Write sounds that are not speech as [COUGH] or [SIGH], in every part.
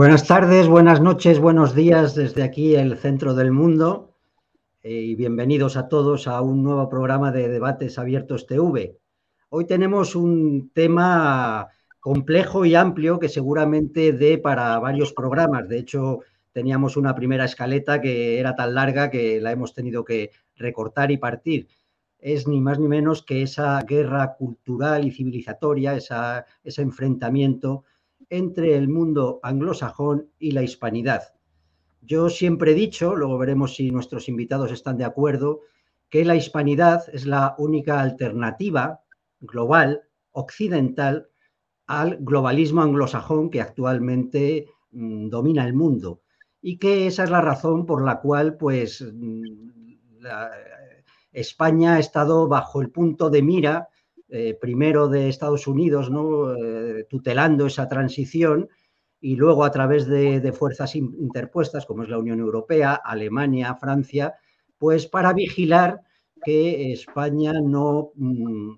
Buenas tardes, buenas noches, buenos días desde aquí, el centro del mundo, eh, y bienvenidos a todos a un nuevo programa de Debates Abiertos TV. Hoy tenemos un tema complejo y amplio que seguramente dé para varios programas. De hecho, teníamos una primera escaleta que era tan larga que la hemos tenido que recortar y partir. Es ni más ni menos que esa guerra cultural y civilizatoria, ese enfrentamiento entre el mundo anglosajón y la hispanidad. Yo siempre he dicho, luego veremos si nuestros invitados están de acuerdo, que la hispanidad es la única alternativa global, occidental, al globalismo anglosajón que actualmente mm, domina el mundo. Y que esa es la razón por la cual, pues, mm, España ha estado bajo el punto de mira eh, primero de Estados Unidos. Eh, tutelando esa transición y luego a través de, fuerzas interpuestas como es la Unión Europea, Alemania, Francia, pues para vigilar que España no, mm,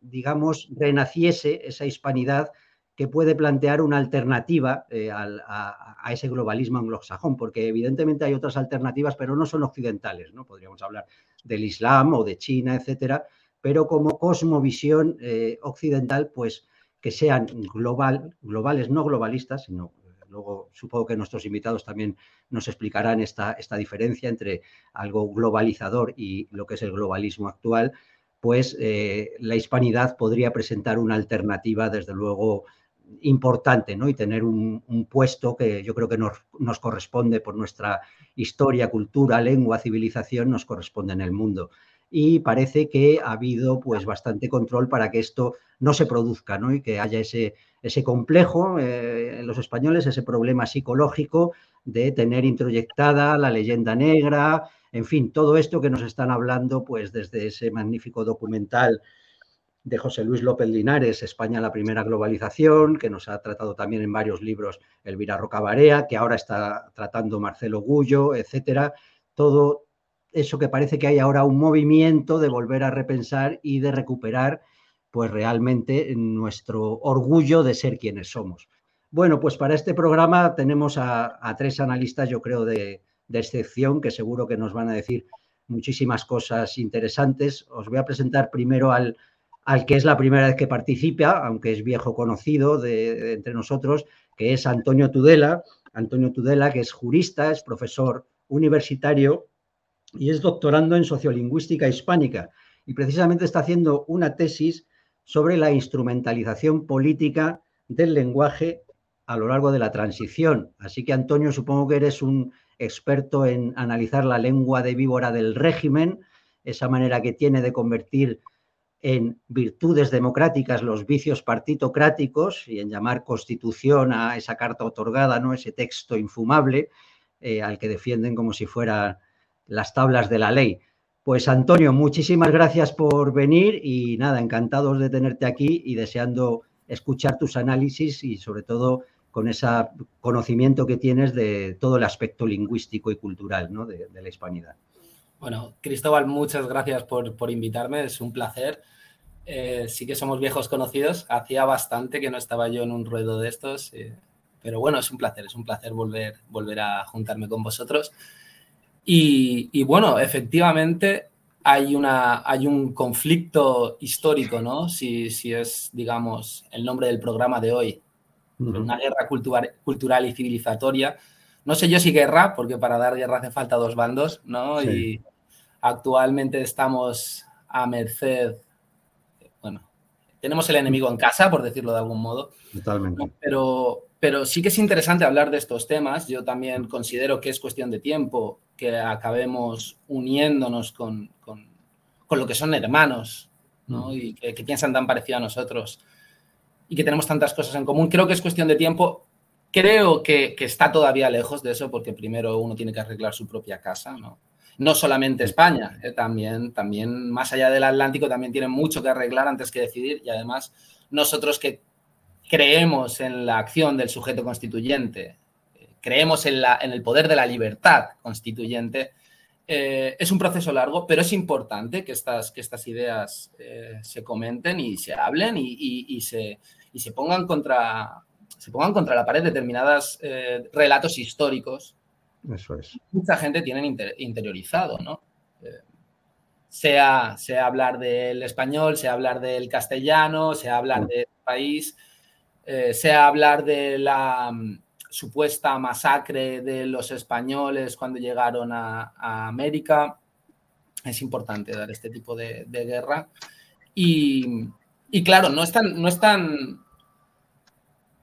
digamos, renaciese esa hispanidad que puede plantear una alternativa eh, a, a, ese globalismo anglosajón, porque evidentemente hay otras alternativas, pero no son occidentales, ¿no? Podríamos hablar del Islam o de China, etcétera, pero como cosmovisión eh, occidental, pues que sean global, globales, no globalistas, sino luego supongo que nuestros invitados también nos explicarán esta, esta diferencia entre algo globalizador y lo que es el globalismo actual, pues eh, la hispanidad podría presentar una alternativa, desde luego, importante, ¿no? Y tener un, puesto que yo creo que nos, nos, corresponde por nuestra historia, cultura, lengua, civilización, nos corresponde en el mundo y parece que ha habido pues bastante control para que esto no se produzca ¿no? y que haya ese, ese complejo eh, en los españoles, ese problema psicológico de tener introyectada la leyenda negra, en fin, todo esto que nos están hablando pues desde ese magnífico documental de José Luis López Linares, España la primera globalización, que nos ha tratado también en varios libros Elvira Rocabarea, que ahora está tratando Marcelo Gullo, etcétera. Todo, eso que parece que hay ahora un movimiento de volver a repensar y de recuperar pues realmente nuestro orgullo de ser quienes somos. Bueno, pues para este programa tenemos a, tres analistas, yo creo, de, excepción, que seguro que nos van a decir muchísimas cosas interesantes. Os voy a presentar primero al, al que es la primera vez que participa, aunque es viejo conocido de, entre nosotros, que es Antonio Tudela. Antonio Tudela, que es jurista, es profesor universitario y es doctorando en sociolingüística hispánica y precisamente está haciendo una tesis sobre la instrumentalización política del lenguaje a lo largo de la transición. Así que, Antonio, supongo que eres un experto en analizar la lengua de víbora del régimen, esa manera que tiene de convertir en virtudes democráticas los vicios partitocráticos y en llamar constitución a esa carta otorgada, ¿no? ese texto infumable eh, al que defienden como si fuera las tablas de la ley. Pues Antonio, muchísimas gracias por venir y nada, encantados de tenerte aquí y deseando escuchar tus análisis y sobre todo con ese conocimiento que tienes de todo el aspecto lingüístico y cultural de, la hispanidad. Bueno, Cristóbal, muchas gracias por, por invitarme, es un placer. Eh, sí que somos viejos conocidos, hacía bastante que no estaba yo en un ruedo de estos, eh, pero bueno, es un placer, es un placer volver, volver a juntarme con vosotros. Y, bueno, efectivamente hay, una, hay un conflicto histórico, ¿no? Si, si es, digamos, el nombre del programa de hoy, una guerra cultural, cultural y civilizatoria. No sé yo si guerra, porque para dar guerra hace falta dos bandos, ¿no? Y actualmente estamos a merced, bueno, tenemos el enemigo en casa, por decirlo de algún modo. Totalmente. Pero, pero sí que es interesante hablar de estos temas. Yo también considero que es cuestión de tiempo que acabemos uniéndonos con, con, lo que son hermanos ¿no? y que, piensan tan parecido a nosotros y que tenemos tantas cosas en común. Creo que es cuestión de tiempo. Creo que, que está todavía lejos de eso porque primero uno tiene que arreglar su propia casa, ¿no? No solamente España, eh, también, también más allá del Atlántico también tienen mucho que arreglar antes que decidir y además nosotros que creemos en la acción del sujeto constituyente, creemos en, la, en el poder de la libertad constituyente, eh, es un proceso largo, pero es importante que estas, que estas ideas eh, se comenten y se hablen y, se, y se pongan contra, se pongan contra la pared determinados eh, relatos históricos. Eso es. Mucha gente tiene interiorizado, ¿no? Sea, sea hablar del español, sea hablar del castellano, sea hablar del país, sea hablar de la supuesta masacre de los españoles cuando llegaron a, América. Es importante dar este tipo de, guerra. Y, claro, no es tan, no es tan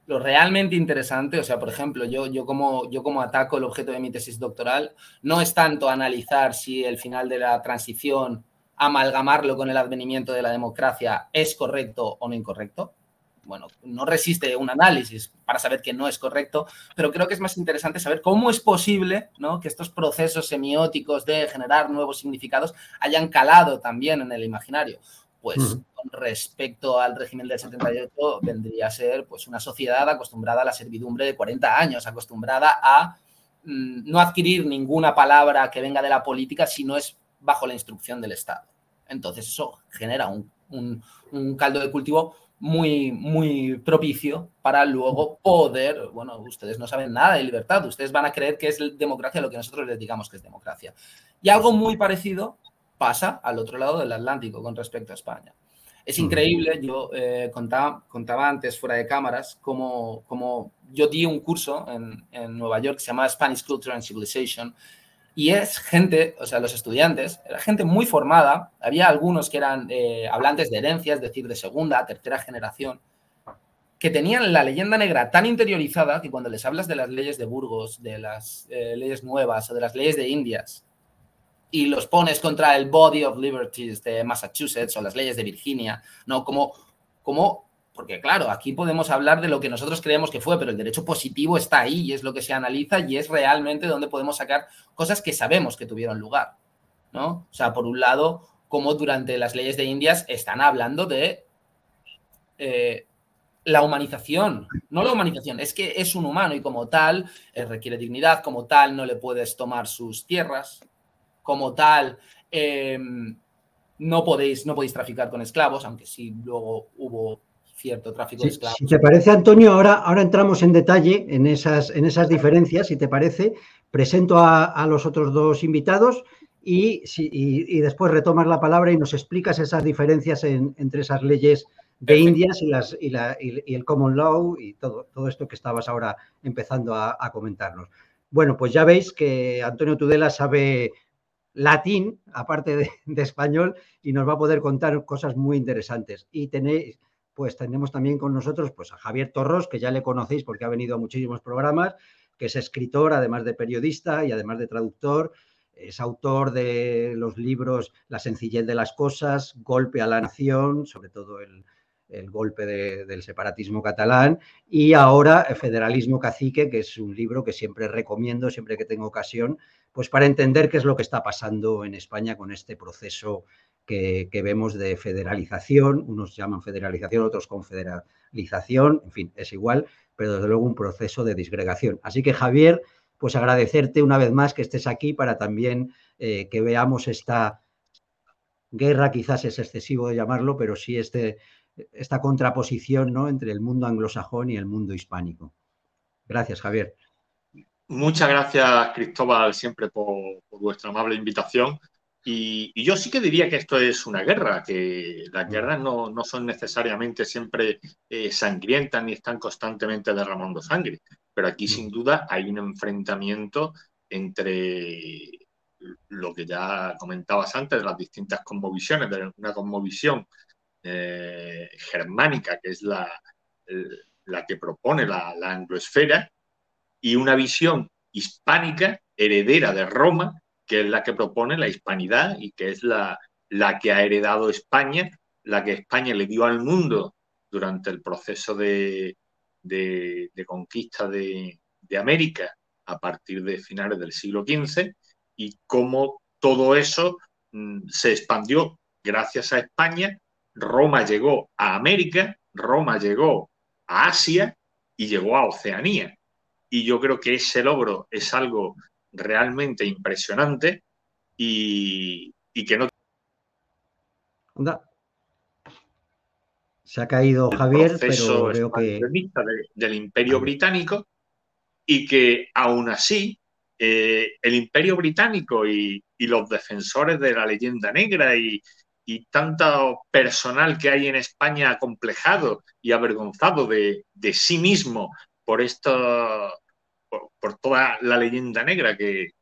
lo realmente interesante, o sea, por ejemplo, yo, yo, como, yo como ataco el objeto de mi tesis doctoral, no es tanto analizar si el final de la transición, amalgamarlo con el advenimiento de la democracia, es correcto o no incorrecto. Bueno, no resiste un análisis para saber que no es correcto, pero creo que es más interesante saber cómo es posible ¿no? que estos procesos semióticos de generar nuevos significados hayan calado también en el imaginario pues con respecto al régimen del 78 vendría a ser pues una sociedad acostumbrada a la servidumbre de 40 años, acostumbrada a mm, no adquirir ninguna palabra que venga de la política si no es bajo la instrucción del Estado. Entonces eso genera un, un caldo de cultivo muy, muy propicio para luego poder, bueno, ustedes no saben nada de libertad, ustedes van a creer que es democracia lo que nosotros les digamos que es democracia. Y algo muy parecido pasa al otro lado del Atlántico con respecto a España. Es increíble, yo eh, contaba, contaba antes fuera de cámaras como, como yo di un curso en, en, Nueva York que se llama Spanish Culture and Civilization y es gente, o sea, los estudiantes, era gente muy formada, había algunos que eran eh, hablantes de herencias, es decir, de segunda, tercera generación, que tenían la leyenda negra tan interiorizada que cuando les hablas de las leyes de Burgos, de las eh, leyes nuevas o de las leyes de Indias, y los pones contra el Body of Liberties de Massachusetts o las leyes de Virginia, ¿no? Como, como, porque claro, aquí podemos hablar de lo que nosotros creemos que fue, pero el derecho positivo está ahí y es lo que se analiza y es realmente donde podemos sacar cosas que sabemos que tuvieron lugar, ¿no? O sea, por un lado, como durante las leyes de Indias están hablando de eh, la humanización, no la humanización, es que es un humano y como tal eh, requiere dignidad, como tal no le puedes tomar sus tierras, como tal, em, no, podéis, no podéis traficar con esclavos, aunque sí luego hubo cierto tráfico de esclavos. Si te parece, Antonio, ahora, ahora entramos en detalle en esas, en esas diferencias, si te parece. Presento a, los otros dos invitados y, y, después retomas la palabra y nos explicas esas diferencias entre esas leyes de Indias y, las, y, la, y, el common law y todo, todo esto que estabas ahora empezando a, a comentarnos. Bueno, pues ya veis que Antonio Tudela sabe latín, aparte de, español, y nos va a poder contar cosas muy interesantes. Y tenéis, pues tenemos también con nosotros pues, a Javier Torros, que ya le conocéis porque ha venido a muchísimos programas, que es escritor, además de periodista y además de traductor. Es autor de los libros La sencillez de las cosas, Golpe a la nación, sobre todo el, el golpe del separatismo catalán, y ahora Federalismo Cacique, que es un libro que siempre recomiendo, siempre que tengo ocasión, pues para entender qué es lo que está pasando en España con este proceso que, vemos de federalización, unos llaman federalización, otros confederalización, en fin, es igual, pero desde luego un proceso de disgregación. Así que Javier, pues agradecerte una vez más que estés aquí para también eh, que veamos esta guerra, quizás es excesivo de llamarlo, pero sí este esta contraposición ¿no? entre el mundo anglosajón y el mundo hispánico. Gracias, Javier. Muchas gracias, Cristóbal, siempre por, vuestra amable invitación. Y, yo sí que diría que esto es una guerra, que las mm. guerras no, son necesariamente siempre eh, sangrientas ni están constantemente derramando sangre, pero aquí mm. sin duda hay un enfrentamiento entre lo que ya comentabas antes de las distintas cosmovisiones, de una cosmovisión eh, germánica, que es la, la que propone la, la, angloesfera, y una visión hispánica heredera de Roma, que es la que propone la hispanidad y que es la, la que ha heredado España, la que España le dio al mundo durante el proceso de, de, conquista de, de, América a partir de finales del siglo XV y cómo todo eso mm, se expandió gracias a España Roma llegó a América, Roma llegó a Asia y llegó a Oceanía. Y yo creo que ese logro es algo realmente impresionante y, que no... Se ha caído Javier, pero que... del Imperio Británico y que aún así eh, el Imperio Británico y, los defensores de la leyenda negra y, tanto personal que hay en España acomplejado y avergonzado de, sí mismo por esto, por, toda la leyenda negra que,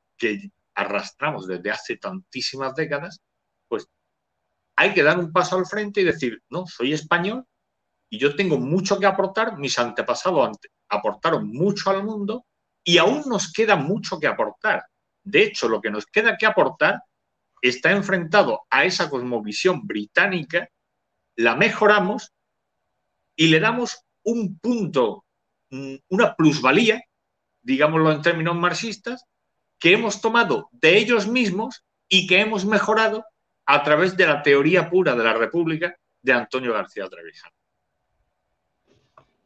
arrastramos desde hace tantísimas décadas, pues hay que dar un paso al frente y decir, no, soy español y yo tengo mucho que aportar, mis antepasados aportaron mucho al mundo y aún nos queda mucho que aportar. De hecho, lo que nos queda que aportar está enfrentado a esa cosmovisión británica, la mejoramos y le damos un punto, una plusvalía, digámoslo en términos marxistas, que hemos tomado de ellos mismos y que hemos mejorado a través de la teoría pura de la República de Antonio García Trevijano.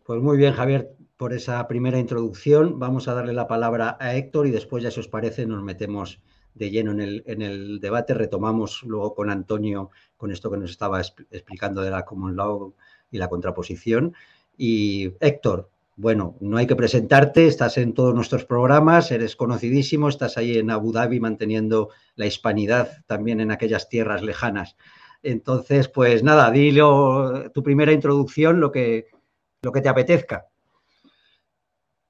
Pues muy bien, Javier por esa primera introducción. Vamos a darle la palabra a Héctor y después, ya si os parece, nos metemos de lleno en el, en el debate. Retomamos luego con Antonio con esto que nos estaba explicando de la common law y la contraposición. Y Héctor, bueno, no hay que presentarte, estás en todos nuestros programas, eres conocidísimo, estás ahí en Abu Dhabi manteniendo la hispanidad también en aquellas tierras lejanas. Entonces, pues nada, dilo tu primera introducción, lo que, lo que te apetezca.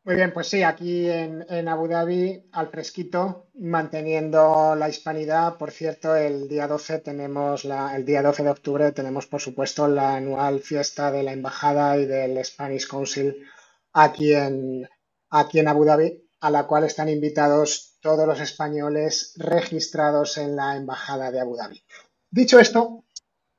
Muy bien, pues sí, aquí en, Abu Dhabi, al fresquito, manteniendo la hispanidad. Por cierto, el día 12 tenemos la, el día 12 de octubre tenemos, por supuesto, la anual fiesta de la embajada y del Spanish Council aquí en, Abu Dhabi, a la cual están invitados todos los españoles registrados en la embajada de Abu Dhabi. Dicho esto,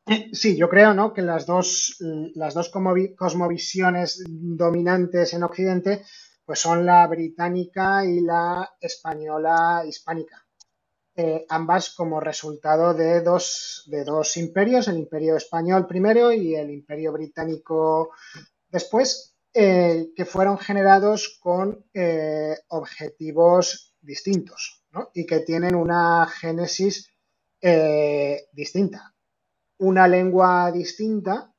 eh, sí, yo creo ¿no? que las dos, las dos cosmovisiones dominantes en Occidente pues son la británica y la española hispánica. Eh, ambas como resultado de dos, de dos imperios, el imperio español primero y el imperio británico después, eh, que fueron generados con eh, objetivos distintos y que tienen una génesis distinta, una lengua distinta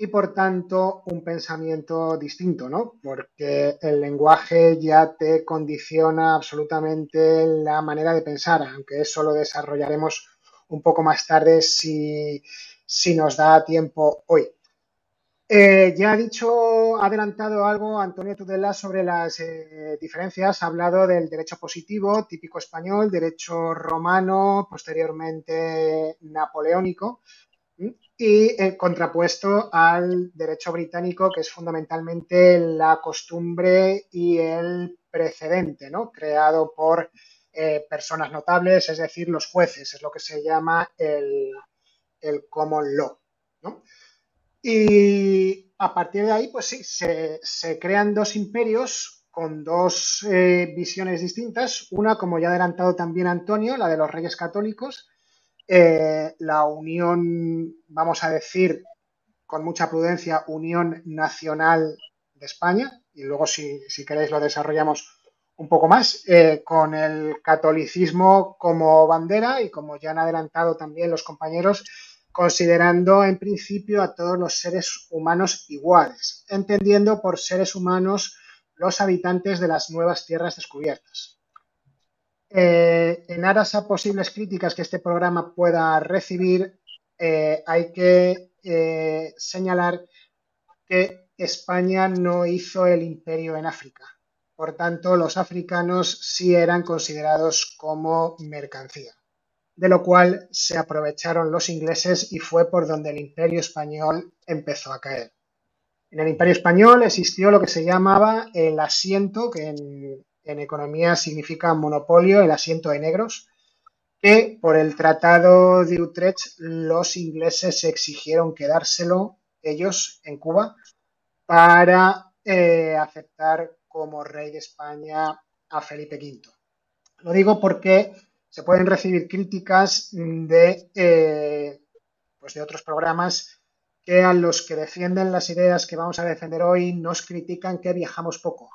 y por tanto un pensamiento distinto, ¿no? Porque el lenguaje ya te condiciona absolutamente la manera de pensar, aunque eso lo desarrollaremos un poco más tarde si, nos da tiempo hoy. Eh, ya ha dicho, ha adelantado algo Antonio Tudela sobre las eh, diferencias. Ha hablado del derecho positivo, típico español, derecho romano, posteriormente napoleónico y eh, contrapuesto al derecho británico, que es fundamentalmente la costumbre y el precedente, ¿no? Creado por eh, personas notables, es decir, los jueces, es lo que se llama el, common law, Y a partir de ahí, pues sí, se, crean dos imperios con dos eh, visiones distintas. Una, como ya ha adelantado también Antonio, la de los reyes católicos, eh, la Unión, vamos a decir con mucha prudencia, Unión Nacional de España, y luego si, queréis lo desarrollamos un poco más, eh, con el catolicismo como bandera y como ya han adelantado también los compañeros, considerando en principio a todos los seres humanos iguales, entendiendo por seres humanos los habitantes de las nuevas tierras descubiertas. Eh, en aras a posibles críticas que este programa pueda recibir, eh, hay que eh, señalar que España no hizo el imperio en África. Por tanto, los africanos sí eran considerados como mercancía, de lo cual se aprovecharon los ingleses y fue por donde el imperio español empezó a caer. En el imperio español existió lo que se llamaba el asiento, que en, economía significa monopolio, el asiento de negros, que por el Tratado de Utrecht los ingleses exigieron quedárselo ellos en Cuba para eh, aceptar como rey de España a Felipe V. Lo digo porque se pueden recibir críticas de, eh, pues de otros programas que a los que defienden las ideas que vamos a defender hoy nos critican que viajamos poco.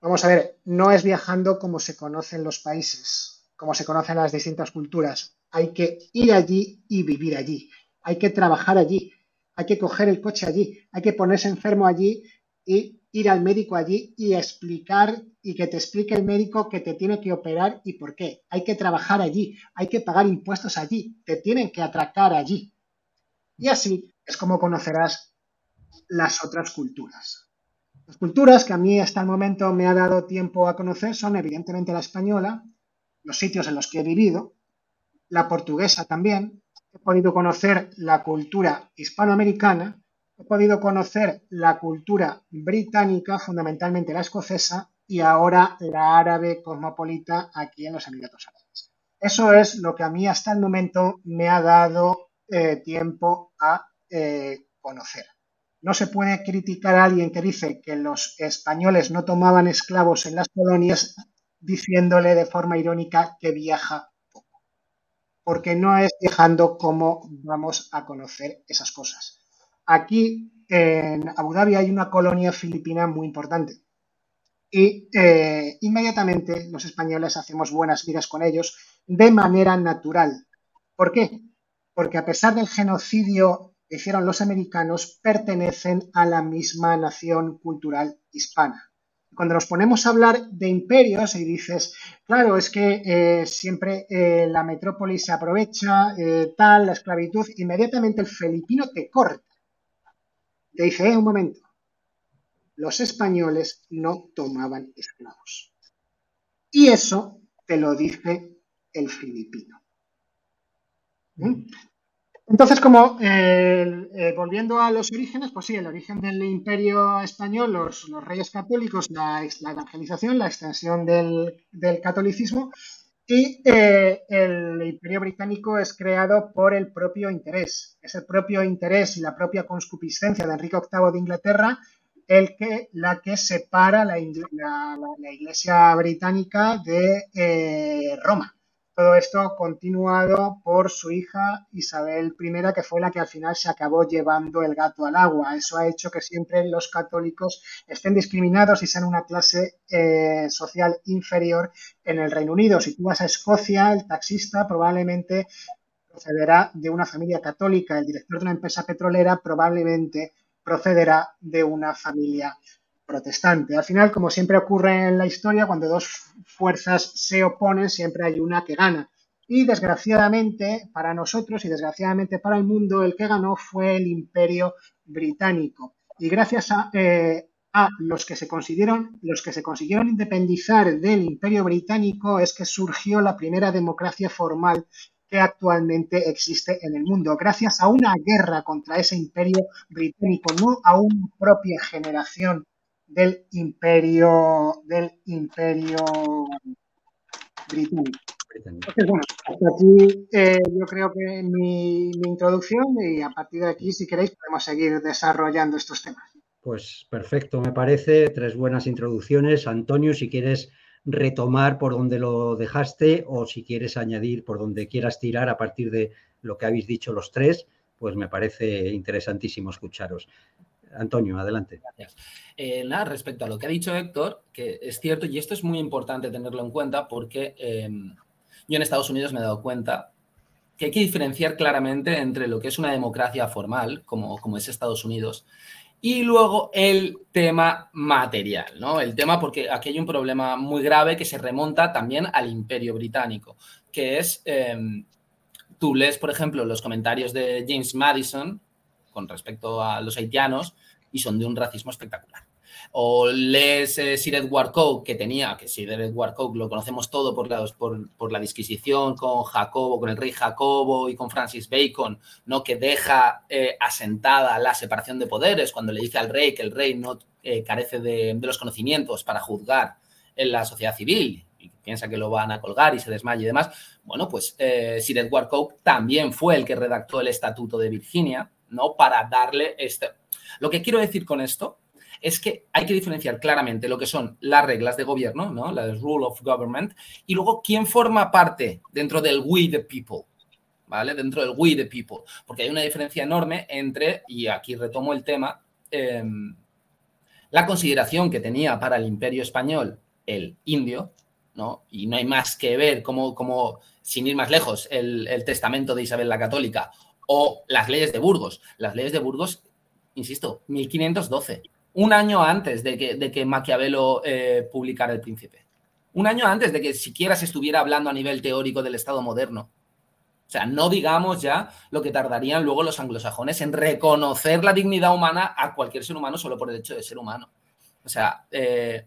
Vamos a ver, no es viajando como se conocen los países, como se conocen las distintas culturas. Hay que ir allí y vivir allí. Hay que trabajar allí. hay que coger el coche allí, hay que ponerse enfermo allí y ir al médico allí y explicar y que te explique el médico que te tiene que operar y por qué. Hay que trabajar allí, hay que pagar impuestos allí, te tienen que atracar allí. Y así es como conocerás las otras culturas. Las culturas que a mí hasta el momento me ha dado tiempo a conocer son evidentemente la española, los sitios en los que he vivido, la portuguesa también, he podido conocer la cultura hispanoamericana, he podido conocer la cultura británica, fundamentalmente la escocesa, y ahora la árabe cosmopolita aquí en los Emiratos Árabes. Eso es lo que a mí hasta el momento me ha dado eh, tiempo a eh, conocer. No se puede criticar a alguien que dice que los españoles no tomaban esclavos en las colonias diciéndole de forma irónica que viaja poco, porque no es viajando como vamos a conocer esas cosas. Aquí en Abu Dhabi hay una colonia filipina muy importante y eh, inmediatamente los españoles hacemos buenas vidas con ellos de manera natural. ¿Por qué? Porque a pesar del genocidio que hicieron los americanos, pertenecen a la misma nación cultural hispana. Cuando nos ponemos a hablar de imperios y dices, claro, es que eh, siempre eh, la metrópoli se aprovecha, tal, la esclavitud, inmediatamente el filipino te corta. Te dice, eh, un momento, los españoles no tomaban esclavos. Y eso te lo dice el filipino. ¿Mm? Entonces, como eh, eh, volviendo a los orígenes, pues sí, el origen del imperio español, los, reyes católicos, la, evangelización, la extensión del, catolicismo, y eh, el imperio británico es creado por el propio interés. Es el propio interés y la propia conscupiscencia de Enrique VIII de Inglaterra el que, la que separa la, Iglesia británica de eh, Roma. Todo esto continuado por su hija Isabel I, que fue la que al final se acabó llevando el gato al agua. Eso ha hecho que siempre los católicos estén discriminados y sean una clase eh, social inferior en el Reino Unido. Si tú vas a Escocia, el taxista probablemente procederá de una familia católica, el director de una empresa petrolera probablemente procederá de una familia protestante. Al final, como siempre ocurre en la historia, cuando dos fuerzas se oponen, siempre hay una que gana. Y desgraciadamente para nosotros y desgraciadamente para el mundo, el que ganó fue el imperio británico. Y gracias a, eh, a los, que se consiguieron, los que se consiguieron independizar del imperio británico es que surgió la primera democracia formal que actualmente existe en el mundo, gracias a una guerra contra ese imperio británico, no a una propia generación del imperio del imperio británico. Entonces, bueno, hasta aquí eh, yo creo que mi, mi introducción y a partir de aquí, si queréis, podemos seguir desarrollando estos temas. Pues perfecto, me parece. Tres buenas introducciones. Antonio, si quieres retomar por donde lo dejaste o si quieres añadir por donde quieras tirar a partir de lo que habéis dicho los tres, pues me parece interesantísimo escucharos. Antonio, adelante. Gracias. Eh, nada, respecto a lo que ha dicho Héctor, que es cierto, y esto es muy importante tenerlo en cuenta porque em, yo en Estados Unidos me he dado cuenta que hay que diferenciar claramente entre lo que es una democracia formal, como, como es Estados Unidos, y luego el tema material, ¿no? El tema porque aquí hay un problema muy grave que se remonta también al imperio británico, que es, em, tú lees, por ejemplo, los comentarios de James Madison con respecto a los haitianos y son de un racismo espectacular. O lees eh, Sir Edward Coke, que tenía, que Sir Edward Coke lo conocemos todo por la, por, la disquisición con Jacobo, con el rey Jacobo y con Francis Bacon, ¿no? que deja eh, asentada la separación de poderes cuando le dice al rey que el rey no eh, carece de, los conocimientos para juzgar en la sociedad civil y piensa que lo van a colgar y se desmaya y demás. Bueno, pues Sir Edward Coke también fue el que redactó el Estatuto de Virginia, ¿no? Para darle este... Lo que quiero decir con esto es que hay que diferenciar claramente lo que son las reglas de gobierno, ¿no? La rule of government, y luego quién forma parte dentro del we the people, ¿vale? Dentro del we the people, porque hay una diferencia enorme entre, y aquí retomo el tema, em, la consideración que tenía para el imperio español el indio, ¿no? Y no hay más que ver cómo, sin ir más lejos, el, el testamento de Isabel la Católica O las leyes de Burgos. Las leyes de Burgos, insisto, 1512. Un año antes de que, de que Maquiavelo eh, publicara El Príncipe. Un año antes de que siquiera se estuviera hablando a nivel teórico del Estado moderno. O sea, no digamos ya lo que tardarían luego los anglosajones en reconocer la dignidad humana a cualquier ser humano solo por el hecho de ser humano. O sea, eh,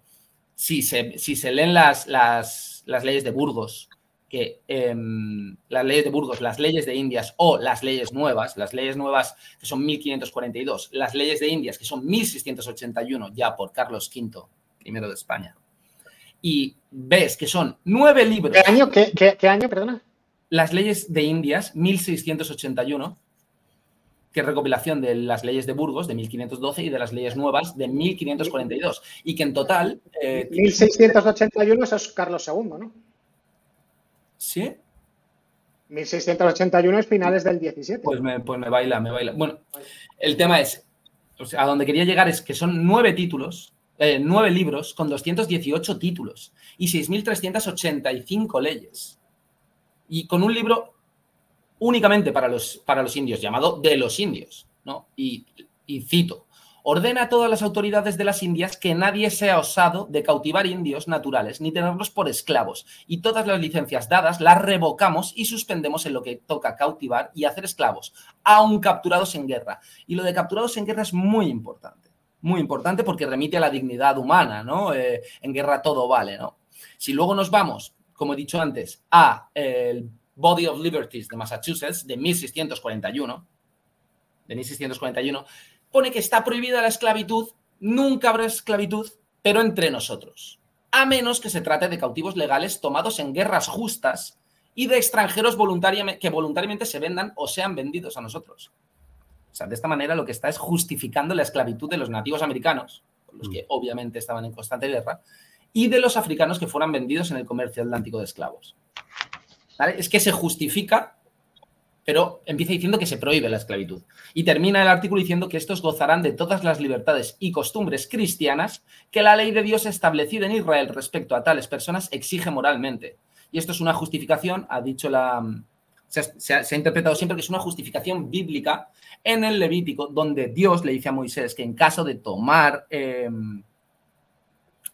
si, se, si, se, leen las, las, leyes de Burgos, que em, las leyes de Burgos, las leyes de Indias o las leyes nuevas, las leyes nuevas que son 1542, las leyes de Indias que son 1681 ya por Carlos V, primero de España, y ves que son nueve libros. ¿Qué año? qué año, perdona? las leyes de Indias, 1681, que es recopilación de las leyes de Burgos de 1512 y de las leyes nuevas de 1542. Y que en total... 1681 eh, es Carlos II, ¿no? ¿Sí? 1681 es finales del 17. Pues me, pues me baila, me baila. Bueno, el tema es, o sea, a donde quería llegar es que son nueve títulos, eh, nueve libros con 218 títulos y 6.385 leyes y con un libro únicamente para los, para los indios, llamado De los indios, ¿no? Y, cito, ordena a todas las autoridades de las Indias que nadie sea osado de cautivar indios naturales ni tenerlos por esclavos, y todas las licencias dadas las revocamos y suspendemos en lo que toca cautivar y hacer esclavos, aun capturados en guerra. Y lo de capturados en guerra es muy importante, muy importante porque remite a la dignidad humana, ¿no? Eh, en guerra todo vale, ¿no? Si luego nos vamos como he dicho antes, a el Body of Liberties de Massachusetts de 1641, de 1641, pone que está prohibida la esclavitud, nunca habrá esclavitud, pero entre nosotros, a menos que se trate de cautivos legales tomados en guerras justas y de extranjeros que voluntariamente se vendan o sean vendidos a nosotros. O sea, de esta manera lo que está es justificando la esclavitud de los nativos americanos, los que mm. obviamente estaban en constante guerra, y de los africanos que fueran vendidos en el comercio atlántico de esclavos. Es que se justifica, pero empieza diciendo que se prohíbe la esclavitud. Y termina el artículo diciendo que estos gozarán de todas las libertades y costumbres cristianas que la ley de Dios establecida en Israel respecto a tales personas exige moralmente. Y esto es una justificación, ha dicho la... Se ha, interpretado siempre que es una justificación bíblica en el Levítico, donde Dios le dice a Moisés que en caso de tomar... Em,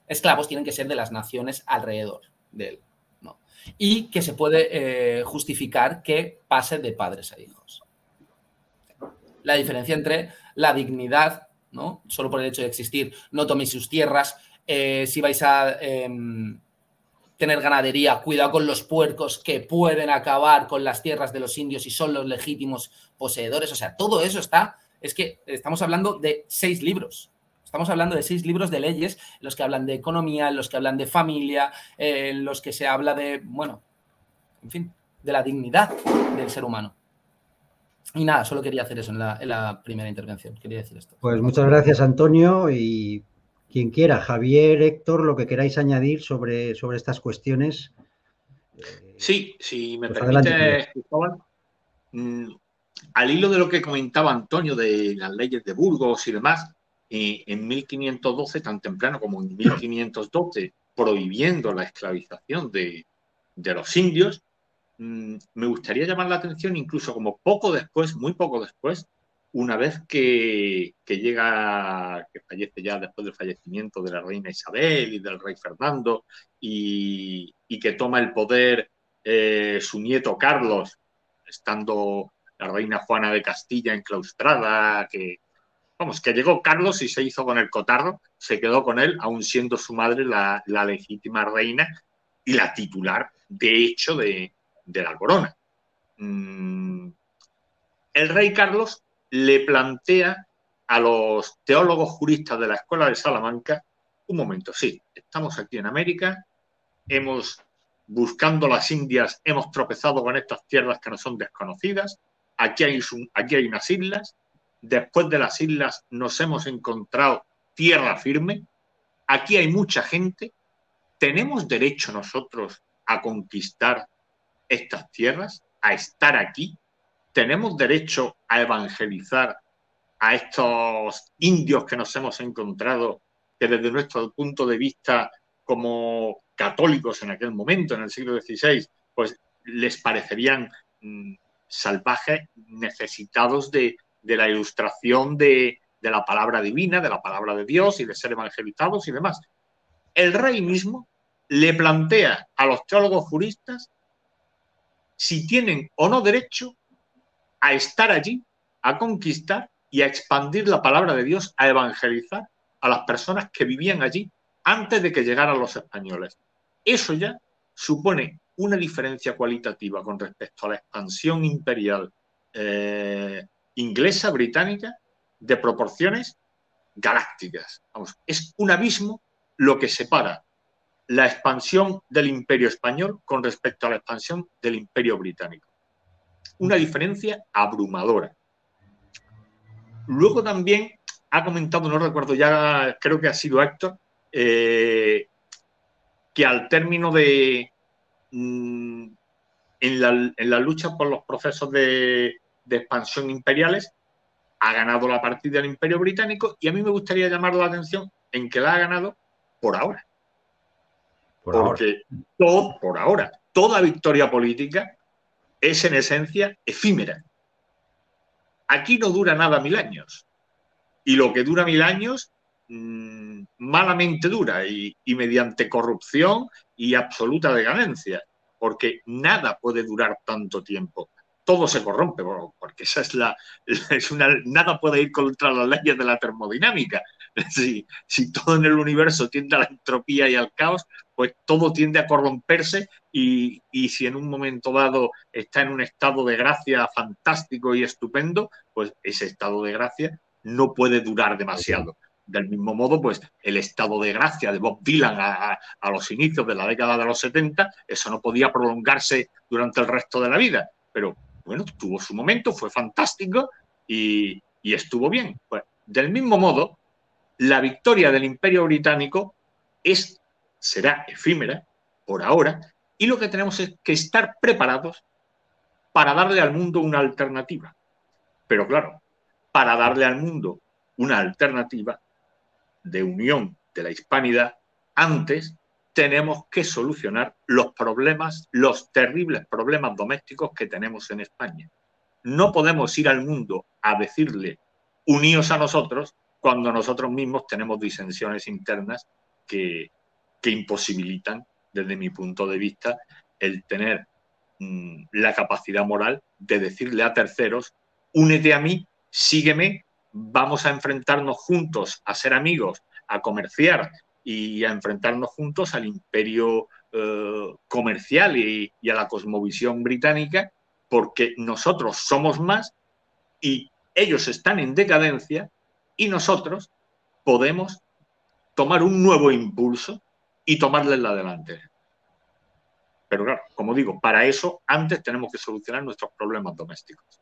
esclavos tienen que ser de las naciones alrededor de él. Y que se puede eh, justificar que pase de padres a hijos. La diferencia entre la dignidad, ¿no? solo por el hecho de existir, no toméis sus tierras, eh, si vais a em, tener ganadería, cuidado con los puercos que pueden acabar con las tierras de los indios y son los legítimos poseedores. O sea, todo eso está, es que estamos hablando de seis libros Estamos hablando de seis libros de leyes, los que hablan de economía, los que hablan de familia, en los que se habla de, bueno, en fin, de la dignidad del ser humano. Y nada, solo quería hacer eso en la, primera intervención. Quería decir esto. Pues muchas gracias, Antonio. Y quien quiera, Javier, Héctor, lo que queráis añadir sobre, sobre estas cuestiones. Sí, si me pues permite, mm, al hilo de lo que comentaba Antonio de las leyes de Burgos y demás, en 1512, tan temprano como en 1512, prohibiendo la esclavización de, los indios, mm, me gustaría llamar la atención incluso como poco después, muy poco después, una vez que, llega, que fallece ya después del fallecimiento de la reina Isabel y del rey Fernando, y, que toma el poder eh, su nieto Carlos, estando la reina Juana de Castilla enclaustrada, que, vamos, que llegó Carlos y se hizo con el cotarro, se quedó con él, aún siendo su madre la, legítima reina y la titular, de hecho, de, la corona. Mm, el rey Carlos le plantea a los teólogos juristas de la Escuela de Salamanca, un momento, sí, estamos aquí en América, hemos, buscando las Indias, hemos tropezado con estas tierras que no son desconocidas, aquí hay, aquí hay unas islas, después de las islas nos hemos encontrado tierra firme, aquí hay mucha gente, ¿tenemos derecho nosotros a conquistar estas tierras, a estar aquí? ¿Tenemos derecho a evangelizar a estos indios que nos hemos encontrado, que desde nuestro punto de vista como católicos en aquel momento, en el siglo XVI, pues les parecerían mm, salvajes necesitados de, la ilustración de, de la palabra divina, de la palabra de Dios y de ser evangelizados y demás. El rey mismo le plantea a los teólogos juristas si tienen o no derecho a estar allí, a conquistar y a expandir la palabra de Dios, a evangelizar a las personas que vivían allí antes de que llegaran los españoles. Eso ya supone una diferencia cualitativa con respecto a la expansión imperial eh, inglesa, británica, de proporciones galácticas. Es un abismo lo que separa la expansión del imperio español con respecto a la expansión del imperio británico. Una diferencia abrumadora. Luego también ha comentado, no recuerdo ya, creo que ha sido Héctor, eh, que al término de, Mm, en, la, lucha por los procesos de, expansión imperiales, ha ganado la partida del Imperio Británico y a mí me gustaría llamar la atención en que la ha ganado por ahora. Porque Todo, por ahora, toda victoria política es en esencia efímera. Aquí no dura nada mil años. Y lo que dura mil años, mm, malamente dura y mediante corrupción y absoluta decadencia, porque nada puede durar tanto tiempo. Todo se corrompe, porque esa es la, [LAUGHS] es una, nada puede ir contra las leyes de la termodinámica. [LAUGHS] Si, si todo en el universo tiende a la entropía y al caos, pues todo tiende a corromperse y, y, si en un momento dado está en un estado de gracia fantástico y estupendo, pues ese estado de gracia no puede durar demasiado. Del mismo modo, pues el estado de gracia de Bob Dylan a, los inicios de la década de los 70, eso no podía prolongarse durante el resto de la vida. Pero bueno, tuvo su momento, fue fantástico y, estuvo bien. Pues, del mismo modo, la victoria del Imperio Británico es, será efímera por ahora y lo que tenemos es que estar preparados para darle al mundo una alternativa. Pero claro, para darle al mundo una alternativa de unión de la hispanidad, antes tenemos que solucionar los problemas, los terribles problemas domésticos que tenemos en España. No podemos ir al mundo a decirle uníos a nosotros cuando nosotros mismos tenemos disensiones internas que, que imposibilitan, desde mi punto de vista, el tener mm, la capacidad moral de decirle a terceros, únete a mí, sígueme vamos a enfrentarnos juntos a ser amigos, a comerciar y a enfrentarnos juntos al imperio eh, comercial y, a la cosmovisión británica, porque nosotros somos más y ellos están en decadencia y nosotros podemos tomar un nuevo impulso y tomarles la delantera. Pero claro, como digo, para eso antes tenemos que solucionar nuestros problemas domésticos.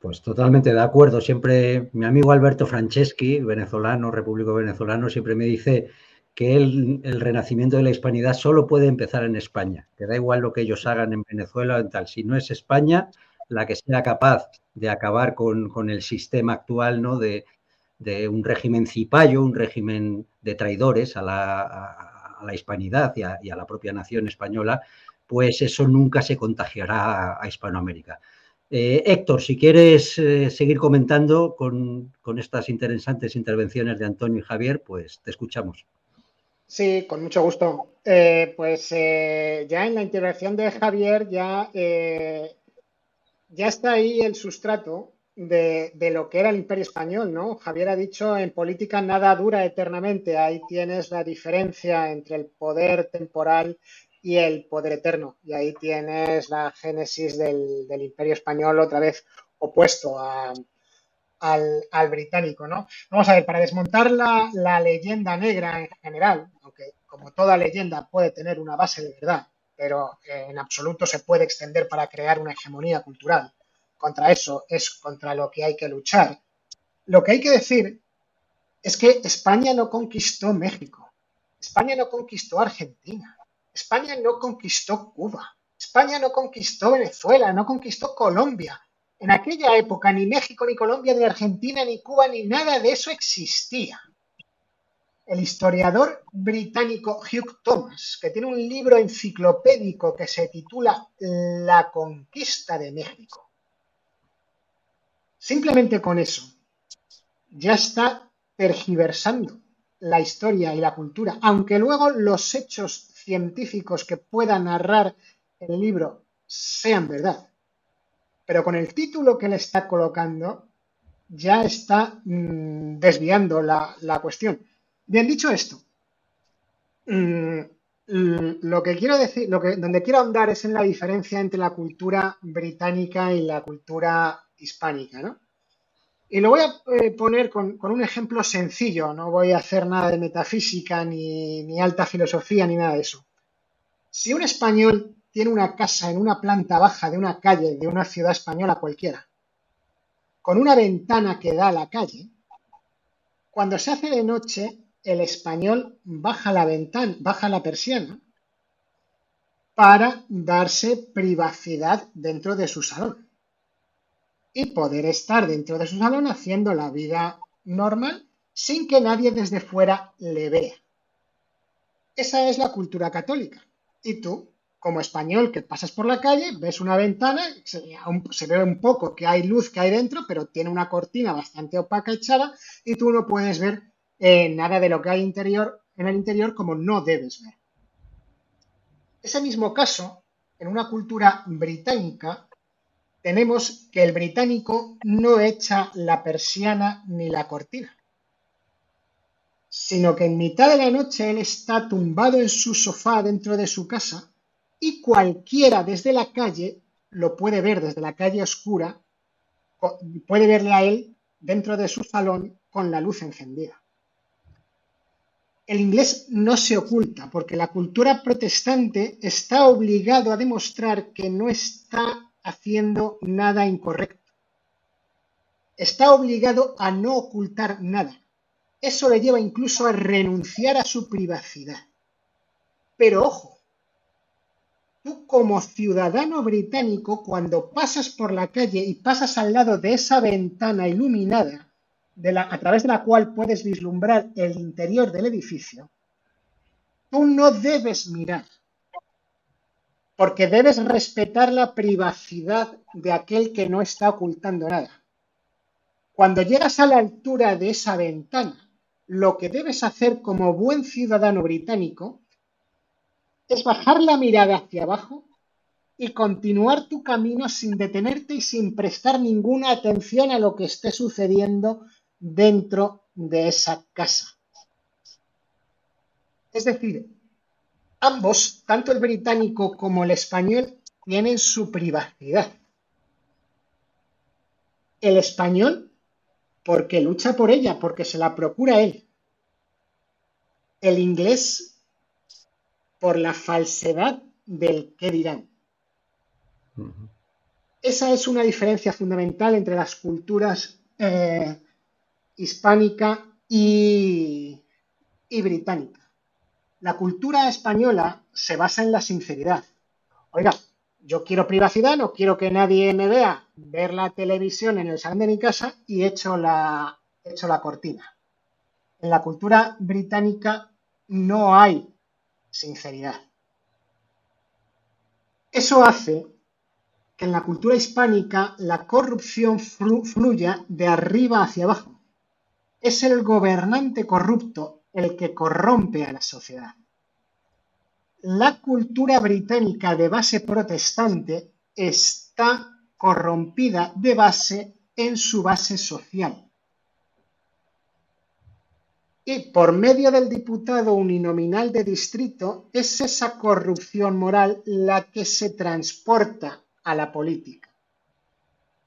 Pues totalmente de acuerdo. Siempre mi amigo Alberto Franceschi, venezolano, repúblico venezolano, siempre me dice que el, renacimiento de la hispanidad solo puede empezar en España, que da igual lo que ellos hagan en Venezuela o tal. Si no es España la que sea capaz de acabar con, el sistema actual ¿no? de, un régimen cipayo, un régimen de traidores a la, hispanidad y a, la propia nación española, pues eso nunca se contagiará a Hispanoamérica. Eh, Héctor, si quieres eh, seguir comentando con, estas interesantes intervenciones de Antonio y Javier, pues te escuchamos. Sí, con mucho gusto. Eh, pues ya en la intervención de Javier ya, ya está ahí el sustrato de, de, lo que era el imperio español, ¿no? Javier ha dicho, en política nada dura eternamente. Ahí tienes la diferencia entre el poder temporal y el poder eterno. Y ahí tienes la génesis del, imperio español otra vez opuesto al, británico, ¿no? Vamos a ver, para desmontar la, leyenda negra en general, aunque como toda leyenda puede tener una base de verdad, pero en absoluto se puede extender para crear una hegemonía cultural. Contra eso es contra lo que hay que luchar. Lo que hay que decir es que España no conquistó México, España no conquistó Argentina, España no conquistó Cuba, España no conquistó Venezuela, no conquistó Colombia. En aquella época ni México, ni Colombia, ni Argentina, ni Cuba, ni nada de eso existía. el historiador británico Hugh Thomas, que tiene un libro enciclopédico que se titula La conquista de México. Simplemente con eso ya está tergiversando la historia y la cultura, aunque luego los hechos científicos que pueda narrar el libro sean verdad. Pero con el título que le está colocando, ya está mm, desviando la, la cuestión. Bien, dicho esto, mm, lo que quiero decir, lo que, donde quiero ahondar es en la diferencia entre la cultura británica y la cultura hispánica, ¿no? Y lo voy a eh, poner con, un ejemplo sencillo, no voy a hacer nada de metafísica, ni, ni alta filosofía, ni nada de eso. Si un español tiene una casa en una planta baja de una calle de una ciudad española cualquiera, con una ventana que da a la calle, cuando se hace de noche el español baja la ventana, baja la persiana para darse privacidad dentro de su salón y poder estar dentro de su salón haciendo la vida normal sin que nadie desde fuera le vea. Esa es la cultura católica. Y tú, como español que pasas por la calle, ves una ventana, se, ve un poco que hay luz que hay dentro, pero tiene una cortina bastante opaca echada y tú no puedes ver eh, nada de lo que hay interior, en el interior como no debes ver. Ese mismo caso, en una cultura británica, tenemos que el británico no echa la persiana ni la cortina, sino que en mitad de la noche él está tumbado en su sofá dentro de su casa y cualquiera desde la calle lo puede ver desde la calle oscura, puede verle a él dentro de su salón con la luz encendida. El inglés no se oculta, porque la cultura protestante está obligado a demostrar que no está haciendo nada incorrecto. Está obligado a no ocultar nada. Eso le lleva incluso a renunciar a su privacidad. Pero ojo, tú como ciudadano británico, cuando pasas por la calle y pasas al lado de esa ventana iluminada, a través de la cual puedes vislumbrar el interior del edificio, tú no debes mirar, porque debes respetar la privacidad de aquel que no está ocultando nada. Cuando llegas a la altura de esa ventana, lo que debes hacer como buen ciudadano británico es bajar la mirada hacia abajo y continuar tu camino sin detenerte y sin prestar ninguna atención a lo que esté sucediendo dentro de esa casa. Es decir, ambos, tanto el británico como el español, tienen su privacidad. El español porque lucha por ella, porque se la procura él. El inglés por la falsedad del qué dirán. Esa es una diferencia fundamental entre las culturas eh, hispánica y, británica. La cultura española se basa en la sinceridad. Oiga, yo quiero privacidad, no quiero que nadie me vea ver la televisión en el salón de mi casa y echo la, echo la cortina. En la cultura británica no hay sinceridad. Eso hace que en la cultura hispánica la corrupción fluya de arriba hacia abajo. Es el gobernante corrupto el que corrompe a la sociedad. La cultura británica de base protestante está corrompida de base en su base social. Y por medio del diputado uninominal de distrito es esa corrupción moral la que se transporta a la política.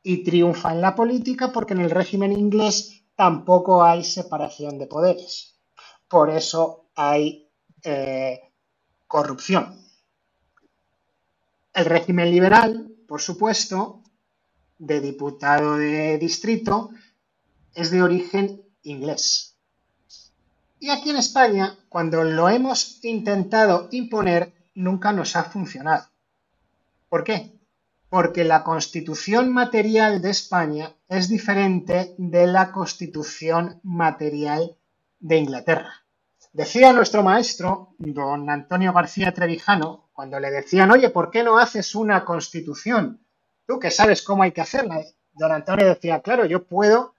Y triunfa en la política porque en el régimen inglés tampoco hay separación de poderes. Por eso hay eh, corrupción. El régimen liberal, por supuesto, de diputado de distrito, es de origen inglés. Y aquí en España, cuando lo hemos intentado imponer, nunca nos ha funcionado. ¿Por qué? porque la constitución material de España es diferente de la constitución material de Inglaterra. Decía nuestro maestro, don Antonio García Trevijano, cuando le decían, oye, ¿por qué no haces una constitución? Tú que sabes cómo hay que hacerla. Don Antonio decía, claro, yo puedo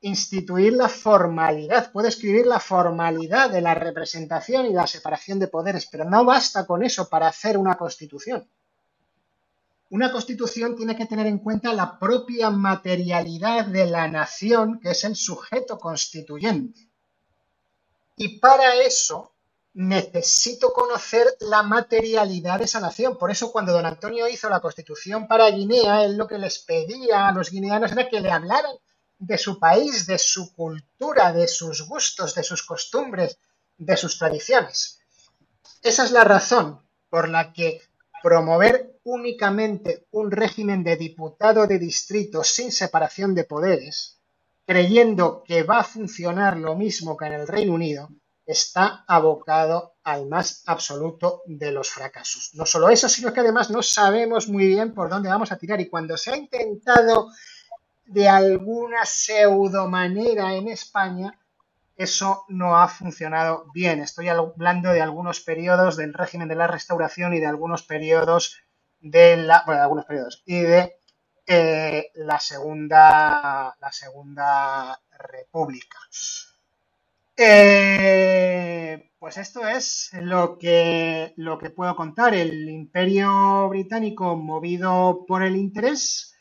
instituir la formalidad, puedo escribir la formalidad de la representación y la separación de poderes, pero no basta con eso para hacer una constitución. Una constitución tiene que tener en cuenta la propia materialidad de la nación, que es el sujeto constituyente. Y para eso necesito conocer la materialidad de esa nación. Por eso cuando don Antonio hizo la constitución para Guinea, él lo que les pedía a los guineanos era que le hablaran de su país, de su cultura, de sus gustos, de sus costumbres, de sus tradiciones. Esa es la razón por la que promover únicamente un régimen de diputado de distrito sin separación de poderes creyendo que va a funcionar lo mismo que en el Reino Unido, está abocado al más absoluto de los fracasos. No solo eso, sino que además no sabemos muy bien por dónde vamos a tirar. Y cuando se ha intentado de alguna pseudo manera en España, eso no ha funcionado bien. Estoy hablando de algunos periodos del régimen de la restauración y de algunos periodos de la. Bueno, de algunos periodos. Y de la, segunda, la Segunda República. Eh, pues esto es lo que, lo que puedo contar. El imperio británico movido por el interés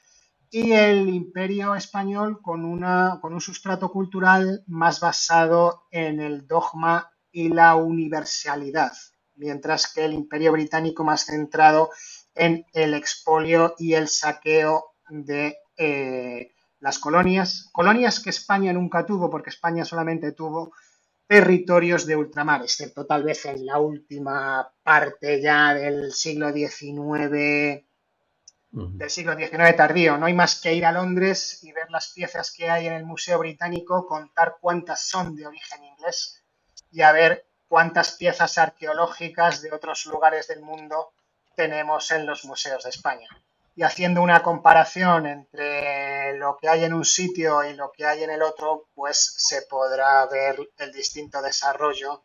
y el imperio español con, una, con un sustrato cultural más basado en el dogma y la universalidad, mientras que el imperio británico más centrado en el expolio y el saqueo de eh, las colonias, colonias que España nunca tuvo, porque España solamente tuvo territorios de ultramar, excepto tal vez en la última parte ya del siglo XIX, del siglo XIX tardío. No hay más que ir a Londres y ver las piezas que hay en el Museo Británico, contar cuántas son de origen inglés y a ver cuántas piezas arqueológicas de otros lugares del mundo tenemos en los museos de España y haciendo una comparación entre lo que hay en un sitio y lo que hay en el otro, pues se podrá ver el distinto desarrollo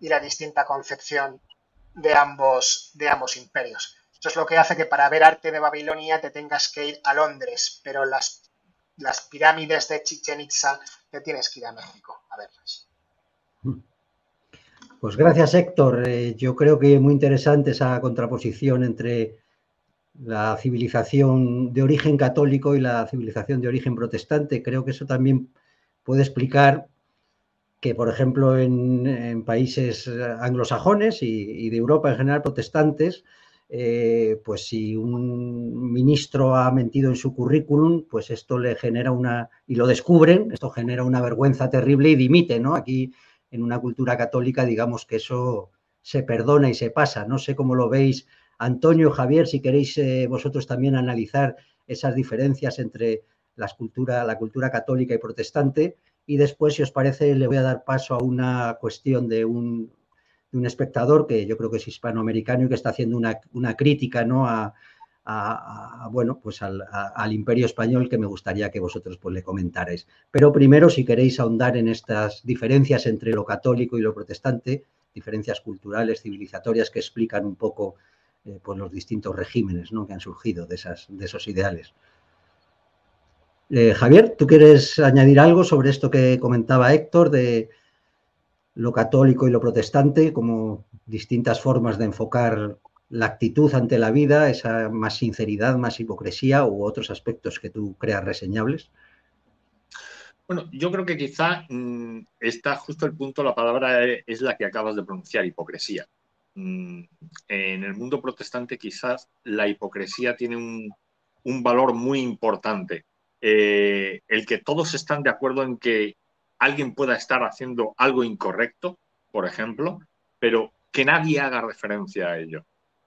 y la distinta concepción de ambos, de ambos imperios. Eso es lo que hace que para ver arte de Babilonia te tengas que ir a Londres, pero las, las pirámides de Chichen Itza te tienes que ir a México a verlas. Pues gracias, Héctor. Eh, yo creo que muy interesante esa contraposición entre la civilización de origen católico y la civilización de origen protestante. Creo que eso también puede explicar que, por ejemplo, en, países anglosajones y, de Europa en general protestantes, eh, pues si un ministro ha mentido en su currículum, pues esto le genera una, y lo descubren, esto genera una vergüenza terrible y dimite, ¿no? Aquí en una cultura católica, digamos que eso se perdona y se pasa. No sé cómo lo veis Antonio, Javier, si queréis eh, vosotros también analizar esas diferencias entre cultura, la cultura católica y protestante. Y después, si os parece, le voy a dar paso a una cuestión de un, espectador que yo creo que es hispanoamericano y que está haciendo una, crítica ¿no? a, bueno, pues al, al, imperio español que me gustaría que vosotros pues, le comentarais. Pero primero, si queréis ahondar en estas diferencias entre lo católico y lo protestante, diferencias culturales, civilizatorias que explican un poco eh, pues los distintos regímenes ¿no? que han surgido de, esas, de esos ideales. Eh, Javier, ¿tú quieres añadir algo sobre esto que comentaba Héctor de lo católico y lo protestante como distintas formas de enfocar la actitud ante la vida, esa más sinceridad, más hipocresía u otros aspectos que tú creas reseñables? Bueno, yo creo que quizá mm, está justo el punto, la palabra es la que acabas de pronunciar, hipocresía. Mm, en el mundo protestante quizás la hipocresía tiene un, valor muy importante. Eh, el que todos están de acuerdo en que alguien pueda estar haciendo algo incorrecto, por ejemplo, pero que nadie haga referencia a ello,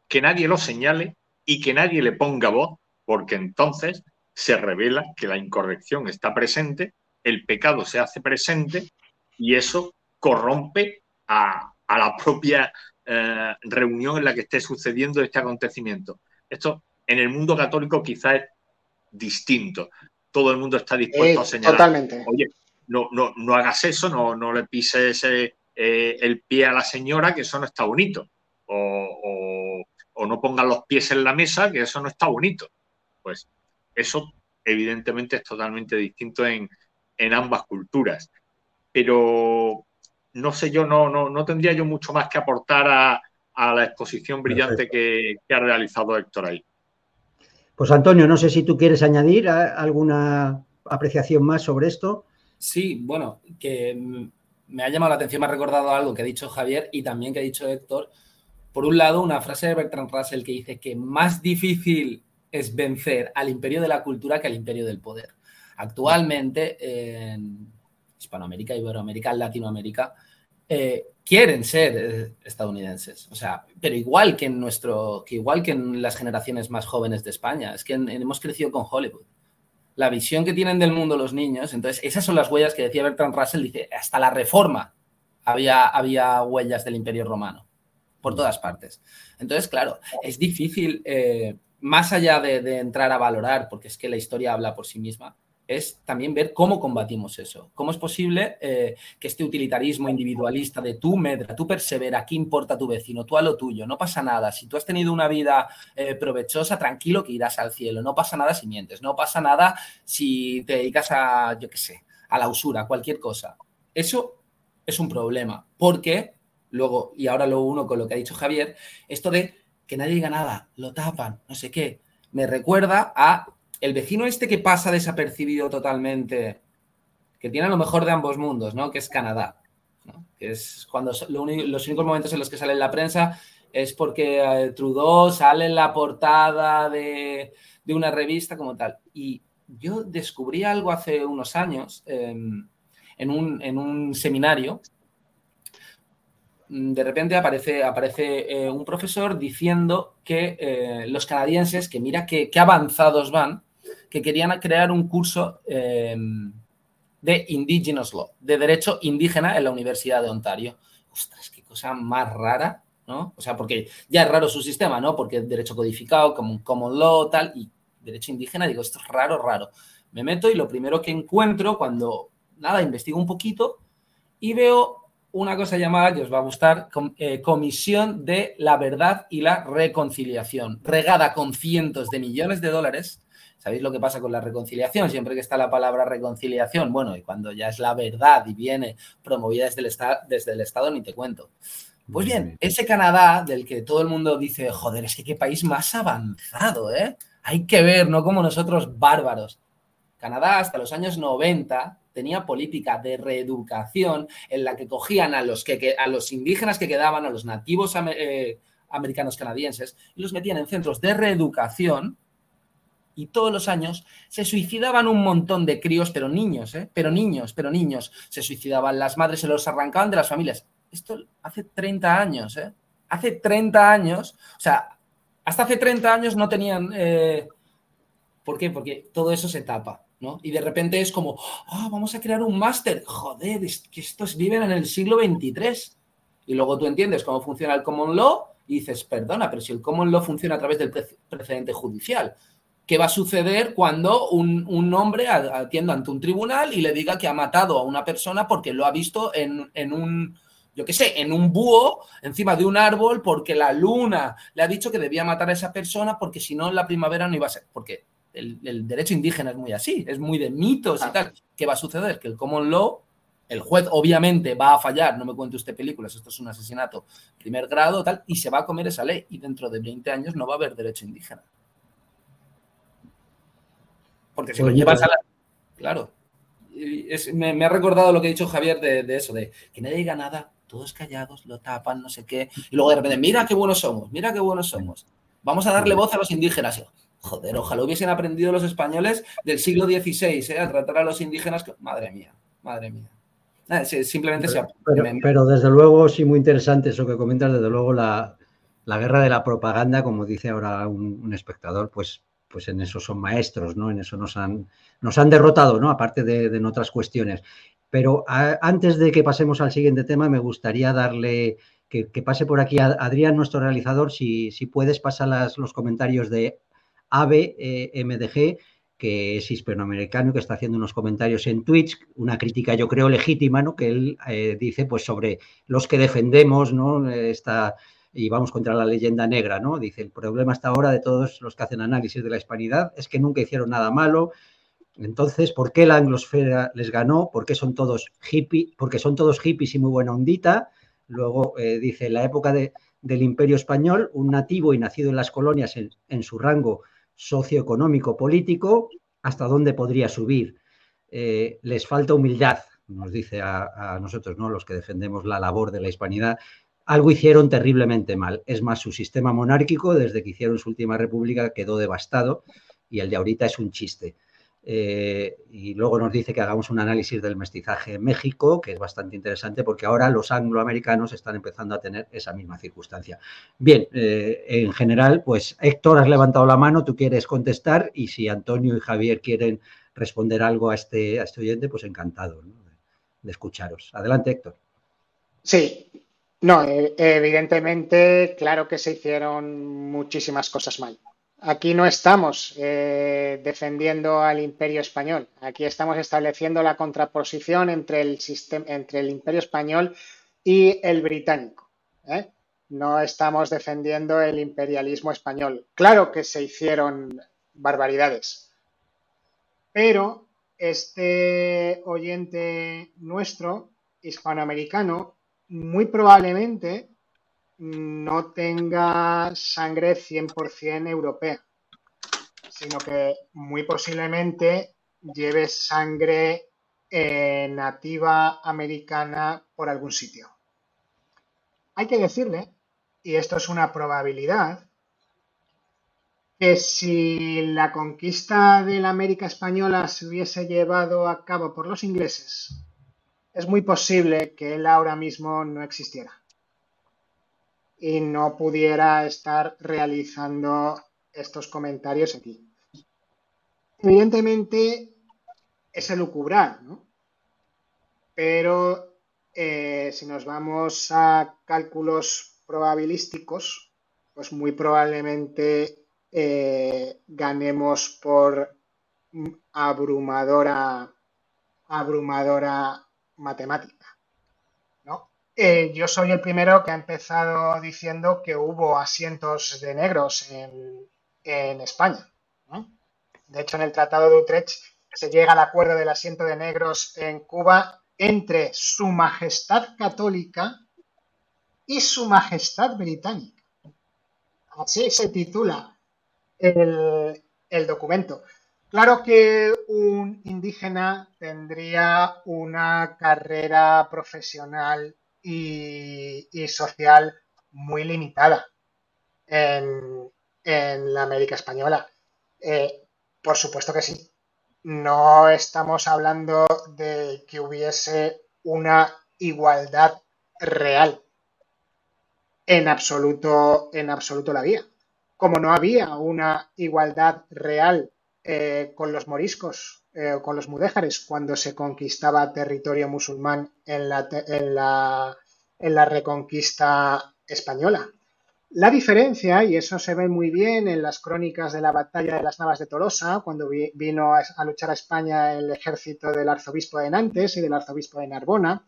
que nadie lo señale y que nadie le ponga voz, porque entonces se revela que la incorrección está presente, el pecado se hace presente y eso corrompe a, a la propia eh, reunión en la que esté sucediendo este acontecimiento. Esto en el mundo católico quizás es distinto. Todo el mundo está dispuesto a señalar. Totalmente. Oye, no, no, no hagas eso, no, no le pises eh, el pie a la señora, que eso no está bonito. O, no pongan los pies en la mesa, que eso no está bonito. Pues eso evidentemente es totalmente distinto en, ambas culturas. Pero no sé yo, no, no, no tendría yo mucho más que aportar a, la exposición brillante que, ha realizado Héctor ahí. Pues Antonio, no sé si tú quieres añadir alguna apreciación más sobre esto. Sí, bueno, que me ha llamado la atención, me ha recordado algo que ha dicho Javier y también que ha dicho Héctor. Por un lado, una frase de Bertrand Russell que dice que más difícil es vencer al imperio de la cultura que al imperio del poder. Actualmente, en Hispanoamérica, Iberoamérica, Latinoamérica, eh, quieren ser eh, estadounidenses. O sea, pero igual que en nuestro, que igual que en las generaciones más jóvenes de España, es que hemos crecido con Hollywood la visión que tienen del mundo los niños. Entonces, esas son las huellas que decía Bertrand Russell, dice, hasta la reforma había, había huellas del Imperio Romano, por mm. todas partes. Entonces, claro, es difícil, eh, más allá de, entrar a valorar, porque es que la historia habla por sí misma, es también ver cómo combatimos eso. ¿Cómo es posible eh, que este utilitarismo individualista de tú medra, tú persevera, ¿qué importa tu vecino? Tú a lo tuyo, no pasa nada. Si tú has tenido una vida eh, provechosa, tranquilo que irás al cielo. No pasa nada si mientes, no pasa nada si te dedicas a, yo qué sé, a la usura, cualquier cosa. Eso es un problema, porque luego, y ahora lo uno con lo que ha dicho Javier, esto de que nadie diga nada, lo tapan, no sé qué, me recuerda a el vecino este que pasa desapercibido totalmente, que tiene lo mejor de ambos mundos, ¿no? Que es Canadá. Que es cuando los únicos momentos en los que sale en la prensa es porque eh, Trudeau sale en la portada de, una revista como tal. Y yo descubrí algo hace unos años em, en, un, seminario. De repente aparece, aparece eh, un profesor diciendo que eh, los canadienses, que mira qué avanzados van, que querían crear un curso eh, de Indigenous Law, de derecho indígena en la Universidad de Ontario. Ostras, qué cosa más rara, ¿no? O sea, porque ya es raro su sistema, ¿no? Porque derecho codificado, como common law, tal, y derecho indígena, digo, esto es raro, raro. Me meto y lo primero que encuentro cuando, nada, investigo un poquito y veo una cosa llamada, que os va a gustar, eh, Comisión de la Verdad y la Reconciliación, regada con cientos de millones de dólares ¿Sabéis lo que pasa con la reconciliación? Siempre que está la palabra reconciliación, bueno, y cuando ya es la verdad y viene promovida desde el, desde el Estado, ni te cuento. Pues bien, ese Canadá del que todo el mundo dice, joder, es que qué país más avanzado, ¿eh? Hay que ver, no como nosotros bárbaros. Canadá hasta los años 90 tenía política de reeducación en la que cogían a los, que, a los indígenas que quedaban, a los nativos eh, americanos canadienses, y los metían en centros de reeducación y todos los años se suicidaban un montón de críos, pero niños, ¿eh? pero niños, pero niños. Se suicidaban las madres, se los arrancaban de las familias. Esto hace 30 años, ¿eh? Hace 30 años, o sea, hasta hace 30 años no tenían... Eh, ¿Por qué? Porque todo eso se tapa, ¿no? Y de repente es como, ah, vamos a crear un máster. Joder, es que estos viven en el siglo XXIII. Y luego tú entiendes cómo funciona el common law y dices, perdona, pero si el common law funciona a través del precedente judicial, ¿Qué va a suceder cuando un, hombre atienda ante un tribunal y le diga que ha matado a una persona porque lo ha visto en, un, yo qué sé, en un búho encima de un árbol porque la luna le ha dicho que debía matar a esa persona porque si no en la primavera no iba a ser? Porque el, derecho indígena es muy así, es muy de mitos y tal. ¿Qué va a suceder? Que el common law, el juez obviamente va a fallar, no me cuente usted películas, esto es un asesinato primer grado, tal, y se va a comer esa ley y dentro de 20 años no va a haber derecho indígena. Porque si lo llevas a la... Claro. me, ha recordado lo que ha dicho Javier de, eso, de que nadie diga nada, todos callados, lo tapan, no sé qué. Y luego de repente, mira qué buenos somos, mira qué buenos somos. Vamos a darle voz a los indígenas. Joder, ojalá hubiesen aprendido los españoles del siglo XVI ¿eh? a tratar a los indígenas. Madre mía, madre mía. simplemente pero, se... pero, desde luego, sí, muy interesante eso que comentas. Desde luego, la, guerra de la propaganda, como dice ahora un espectador, pues pues en eso son maestros, ¿no? En eso nos han, nos han derrotado, ¿no? Aparte de, en otras cuestiones. Pero antes de que pasemos al siguiente tema, me gustaría darle que, pase por aquí a Adrián, nuestro realizador, si, si puedes pasar los comentarios de AVE MDG, que es hispanoamericano, que está haciendo unos comentarios en Twitch, una crítica yo creo legítima, ¿no? Que él eh, dice pues sobre los que defendemos, ¿no? Esta, y vamos contra la leyenda negra, ¿no? Dice, el problema hasta ahora de todos los que hacen análisis de la hispanidad es que nunca hicieron nada malo. Entonces, ¿por qué la anglosfera les ganó? ¿Por qué son todos hippies? Porque son todos hippies y muy buena ondita. Luego eh, dice, la época del imperio español, un nativo y nacido en las colonias en, su rango socioeconómico político, ¿hasta dónde podría subir? Eh, les falta humildad, nos dice a, nosotros, ¿no? los que defendemos la labor de la hispanidad, algo hicieron terriblemente mal. Es más, su sistema monárquico, desde que hicieron su última república, quedó devastado y el de ahorita es un chiste. Eh, y luego nos dice que hagamos un análisis del mestizaje en México, que es bastante interesante porque ahora los angloamericanos están empezando a tener esa misma circunstancia. Bien, eh, en general, pues Héctor, has levantado la mano, tú quieres contestar y si Antonio y Javier quieren responder algo a este, a este oyente, pues encantado de escucharos. Adelante, Héctor. Sí, no, e, evidentemente, claro que se hicieron muchísimas cosas mal. Aquí no estamos eh, defendiendo al imperio español, aquí estamos estableciendo la contraposición entre el, entre el imperio español y el británico. ¿eh? No estamos defendiendo el imperialismo español. Claro que se hicieron barbaridades, pero este oyente nuestro, hispanoamericano, muy probablemente no tenga sangre 100% europea, sino que muy posiblemente lleve sangre eh, nativa americana por algún sitio. Hay que decirle, y esto es una probabilidad, que si la conquista de la América española se hubiese llevado a cabo por los ingleses, es muy posible que él ahora mismo no existiera y no pudiera estar realizando estos comentarios aquí. Evidentemente es elucubrar, ¿no? Pero eh, si nos vamos a cálculos probabilísticos, pues muy probablemente eh, ganemos por abrumadora, abrumadora matemática. ¿no? Eh, yo soy el primero que ha empezado diciendo que hubo asientos de negros en, España. De hecho, en el Tratado de Utrecht se llega al acuerdo del asiento de negros en Cuba entre Su Majestad Católica y Su Majestad Británica. Así se titula el, el documento. Claro que un indígena tendría una carrera profesional y, social muy limitada en, la América Española. Eh, por supuesto que sí. No estamos hablando de que hubiese una igualdad real. En absoluto, en absoluto la había. Como no había una igualdad real eh, con los moriscos, eh, con los mudéjares, cuando se conquistaba territorio musulmán en la, en la, en la reconquista española. La diferencia, y eso se ve muy bien en las crónicas de la batalla de las Navas de Tolosa, cuando vino a, a, luchar a España el ejército del arzobispo de Nantes y del arzobispo de Narbona,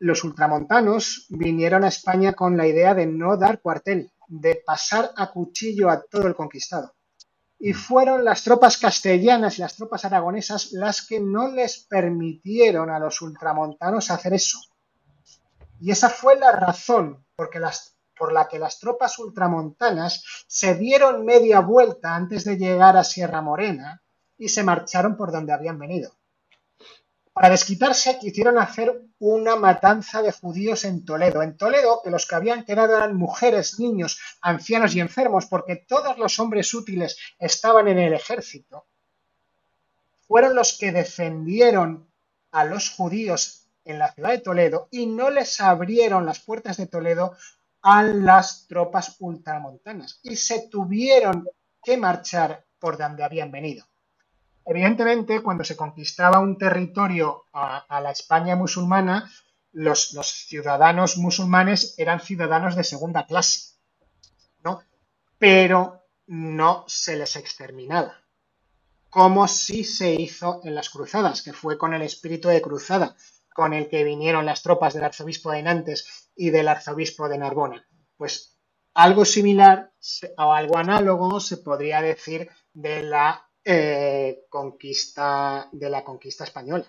los ultramontanos vinieron a España con la idea de no dar cuartel, de pasar a cuchillo a todo el conquistado y fueron las tropas castellanas y las tropas aragonesas las que no les permitieron a los ultramontanos hacer eso. Y esa fue la razón porque las, por la que las tropas ultramontanas se dieron media vuelta antes de llegar a Sierra Morena y se marcharon por donde habían venido. Para desquitarse quisieron hacer una matanza de judíos en Toledo. En Toledo, que los que habían quedado eran mujeres, niños, ancianos y enfermos, porque todos los hombres útiles estaban en el ejército, fueron los que defendieron a los judíos en la ciudad de Toledo y no les abrieron las puertas de Toledo a las tropas ultramontanas y se tuvieron que marchar por donde habían venido. Evidentemente, cuando se conquistaba un territorio a, la España musulmana, los, ciudadanos musulmanes eran ciudadanos de segunda clase, ¿no? Pero no se les exterminaba. como sí se hizo en las cruzadas, que fue con el espíritu de cruzada, con el que vinieron las tropas del arzobispo de Nantes y del arzobispo de Narbona. Pues algo similar o algo análogo se podría decir de la eh, conquista de la conquista española.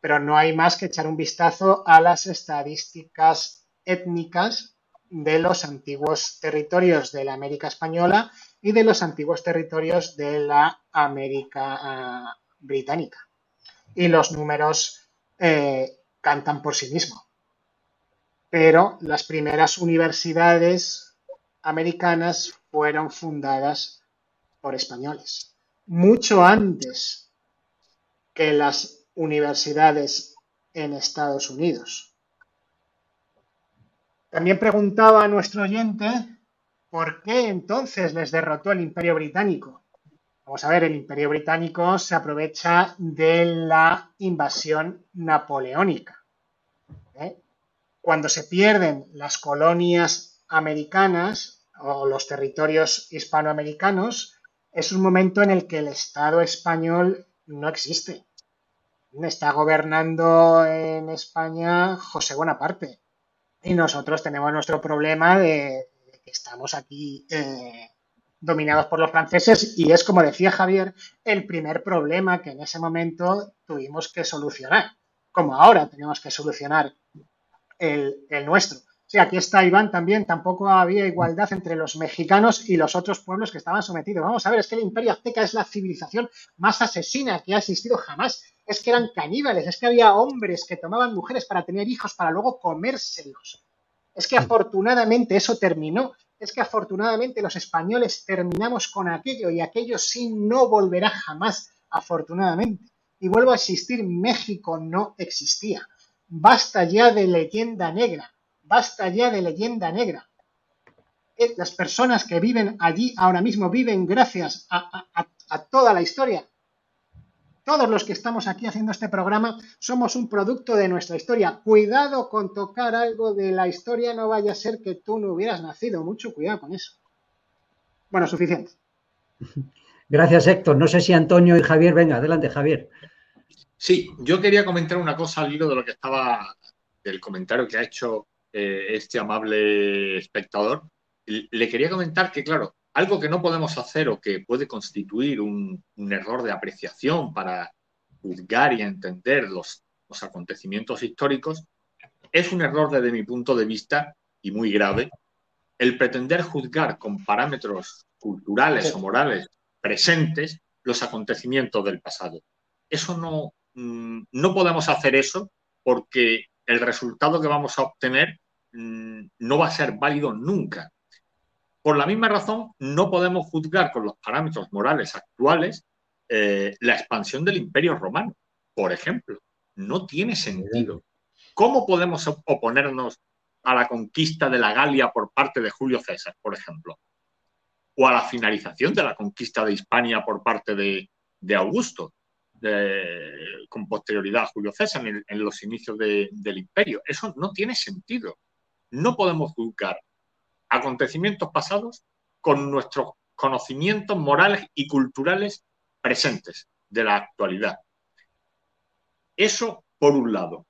Pero no hay más que echar un vistazo a las estadísticas étnicas de los antiguos territorios de la América española y de los antiguos territorios de la América ah, británica. Y los números eh, cantan por sí mismos. Pero las primeras universidades americanas fueron fundadas por españoles. Mucho antes que las universidades en Estados Unidos. También preguntaba a nuestro oyente por qué entonces les derrotó el Imperio Británico. Vamos a ver, el Imperio Británico se aprovecha de la invasión napoleónica. ¿eh? Cuando se pierden las colonias americanas o los territorios hispanoamericanos, es un momento en el que el Estado español no existe. Está gobernando en España José Bonaparte. Y nosotros tenemos nuestro problema de, que estamos aquí eh, dominados por los franceses y es, como decía Javier, el primer problema que en ese momento tuvimos que solucionar, como ahora tenemos que solucionar el, nuestro. Sí, aquí está Iván también, tampoco había igualdad entre los mexicanos y los otros pueblos que estaban sometidos. Vamos a ver, es que el imperio azteca es la civilización más asesina que ha existido jamás. Es que eran caníbales, es que había hombres que tomaban mujeres para tener hijos para luego comérselos. Es que afortunadamente eso terminó es que afortunadamente los españoles terminamos con aquello y aquello sí no volverá jamás, afortunadamente. Y vuelvo a existir, México no existía. Basta ya de leyenda negra, basta ya de leyenda negra. Eh, las personas que viven allí ahora mismo viven gracias a, a toda la historia todos los que estamos aquí haciendo este programa somos un producto de nuestra historia. Cuidado con tocar algo de la historia, no vaya a ser que tú no hubieras nacido. Mucho cuidado con eso. Bueno, suficiente. [LAUGHS] Gracias, Héctor. No sé si Antonio y Javier, venga, adelante, Javier. Sí, yo quería comentar una cosa al hilo de lo que estaba, del comentario que ha hecho eh, este amable espectador. Le quería comentar que, claro, algo que no podemos hacer o que puede constituir un, error de apreciación para juzgar y entender los, acontecimientos históricos es un error desde mi punto de vista y muy grave el pretender juzgar con parámetros culturales o morales presentes los acontecimientos del pasado. Eso no, mm, no podemos hacer eso porque el resultado que vamos a obtener no va a ser válido nunca. Por la misma razón, no podemos juzgar con los parámetros morales actuales eh, la expansión del imperio romano, por ejemplo. No tiene sentido. ¿Cómo podemos oponernos a la conquista de la Galia por parte de Julio César, por ejemplo? O a la finalización de la conquista de Hispania por parte de, Augusto, con posterioridad a Julio César en los inicios del imperio. Eso no tiene sentido. No podemos juzgar acontecimientos pasados con nuestros conocimientos morales y culturales presentes de la actualidad. Eso por un lado.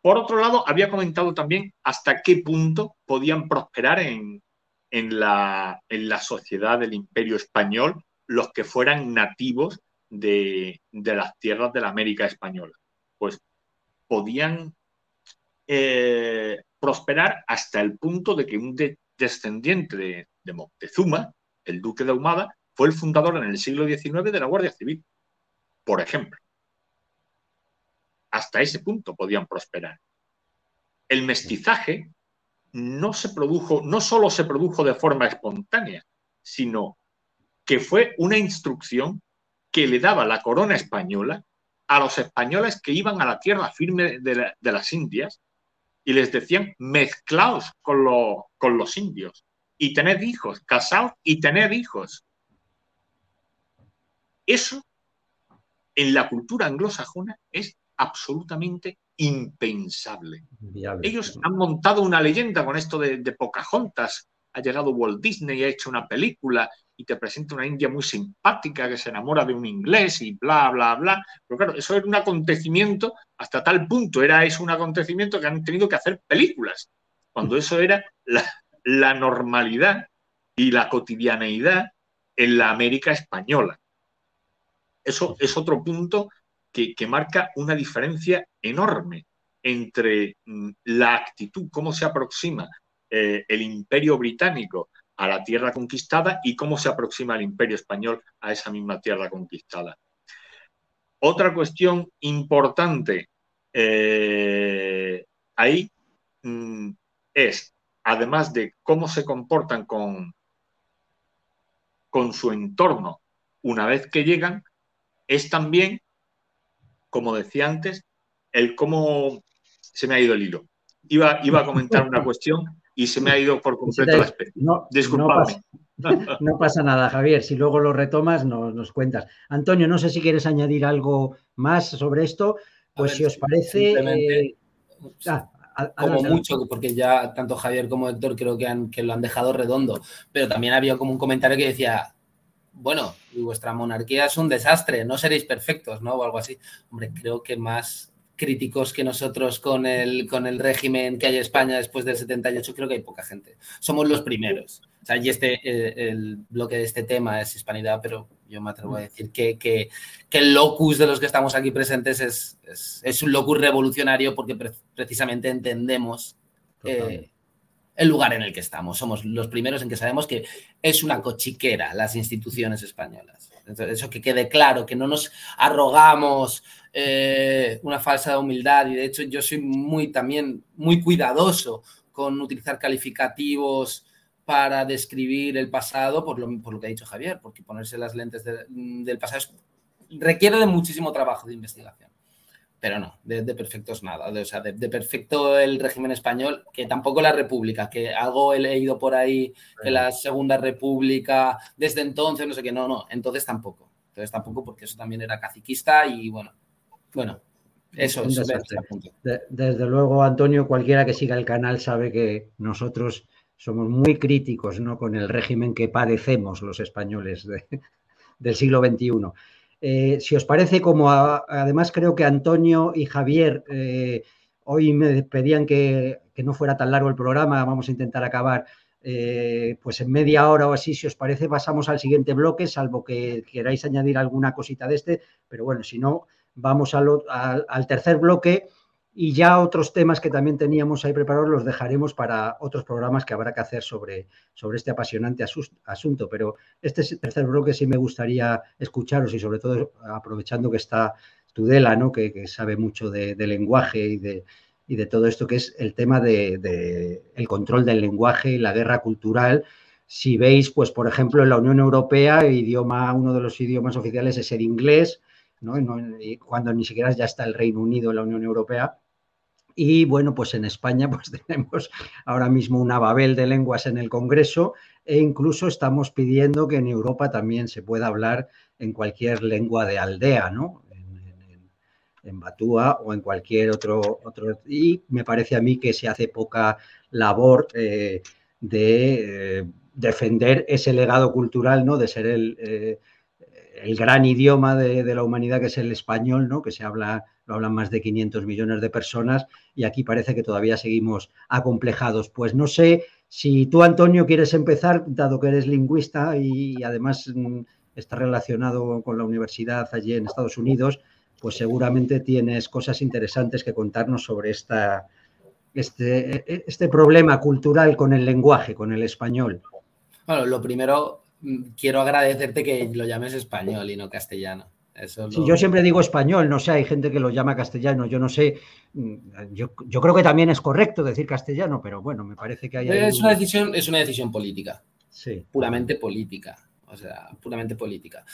Por otro lado, había comentado también hasta qué punto podían prosperar en, la, en la, sociedad del imperio español los que fueran nativos de, las tierras de la América española. Pues podían eh, prosperar hasta el punto de que un, descendiente de, Moctezuma, el duque de Ahumada, fue el fundador en el siglo XIX de la Guardia Civil, por ejemplo. Hasta ese punto podían prosperar. El mestizaje no se produjo, no solo se produjo de forma espontánea, sino que fue una instrucción que le daba la corona española a los españoles que iban a la tierra firme de, de las Indias y les decían mezclaos con, con los indios y tened hijos, casaos y tened hijos. Eso en la cultura anglosajona es absolutamente impensable. Ellos han montado una leyenda con esto de, Pocahontas ha llegado Walt Disney y ha hecho una película y te presenta una India muy simpática que se enamora de un inglés y bla, bla, bla. Pero claro, eso era un acontecimiento hasta tal punto, era eso un acontecimiento que han tenido que hacer películas, cuando eso era la, normalidad y la cotidianeidad en la América española. Eso es otro punto que, marca una diferencia enorme entre mm, la actitud, cómo se aproxima eh, el imperio británico a la tierra conquistada y cómo se aproxima el imperio español a esa misma tierra conquistada. Otra cuestión importante eh, ahí mm, es, además de cómo se comportan con, con su entorno una vez que llegan, es también, como decía antes, el cómo se me ha ido el hilo. Iba, iba a comentar una [LAUGHS] cuestión y se me ha ido por completo la especie. No, No pasa, nada, Javier. Si luego lo retomas, nos, cuentas. Antonio, no sé si quieres añadir algo más sobre esto. Pues si os parece. Eh, ah, como mucho, porque ya tanto Javier como Héctor creo que, han, que lo han dejado redondo. Pero también había como un comentario que decía: bueno, vuestra monarquía es un desastre, no seréis perfectos, ¿no? O algo así. Hombre, creo que más críticos que nosotros con el, con el régimen que hay en España después del 78, creo que hay poca gente. Somos los primeros. O sea, y este, el bloque de este tema es hispanidad, pero yo me atrevo a decir que, que, que el locus de los que estamos aquí presentes es, es, un locus revolucionario porque precisamente entendemos eh, el lugar en el que estamos. Somos los primeros en que sabemos que es una cochiquera las instituciones españolas. Entonces, eso que quede claro, que no nos arrogamos eh, una falsa humildad y de hecho yo soy muy también muy cuidadoso con utilizar calificativos para describir el pasado por lo, por lo que ha dicho Javier, porque ponerse las lentes del pasado requiere de muchísimo trabajo de investigación. Pero no, de, perfectos nada. De, o sea, de, perfecto el régimen español, que tampoco la República, que algo he leído por ahí que la Segunda República, desde entonces, no sé qué, no, no, entonces tampoco. Entonces tampoco, porque eso también era caciquista y bueno, bueno, eso es. desde luego, Antonio, cualquiera que siga el canal sabe que nosotros somos muy críticos ¿no? con el régimen que padecemos los españoles [LAUGHS] del siglo XXI. Eh, si os parece, como además creo que Antonio y Javier eh, hoy me pedían que, no fuera tan largo el programa, vamos a intentar acabar eh, pues en media hora o así, si os parece, pasamos al siguiente bloque, salvo que queráis añadir alguna cosita de este, pero bueno, si no, vamos al, tercer bloque y ya otros temas que también teníamos ahí preparados los dejaremos para otros programas que habrá que hacer sobre, sobre este apasionante asunto. Pero este tercer bloque sí me gustaría escucharos y sobre todo aprovechando que está Tudela, ¿no? que, sabe mucho de, lenguaje y de, y de, todo esto, que es el tema del de, el control del lenguaje y la guerra cultural. Si veis, pues por ejemplo, en la Unión Europea, idioma, uno de los idiomas oficiales es el inglés, cuando ni siquiera ya está el Reino Unido en la Unión Europea. Y bueno, pues en España [LAUGHS] pues tenemos ahora mismo una babel de lenguas en el Congreso e incluso estamos pidiendo que en Europa también se pueda hablar en cualquier lengua de aldea, ¿no? En, Batúa o en cualquier otro, otro. Y me parece a mí que se hace poca labor eh, de eh, defender ese legado cultural, ¿no? De ser el, eh, el gran idioma de, la humanidad que es el español, ¿no? que se habla, lo hablan más de 500 millones de personas y aquí parece que todavía seguimos acomplejados. Pues no sé si tú, Antonio, quieres empezar, dado que eres lingüista y, además mm, está relacionado con la universidad allí en Estados Unidos, pues seguramente tienes cosas interesantes que contarnos sobre esta, este, e, este problema cultural con el lenguaje, con el español. Bueno, lo primero, quiero agradecerte que lo llames español y no castellano. Eso yo siempre digo español, no sé, hay gente que lo llama castellano, yo no sé, mm, yo, creo que también es correcto decir castellano, pero bueno, me parece que hay... Es, una, decisión, es una decisión política, sí. puramente política, o sea, puramente política.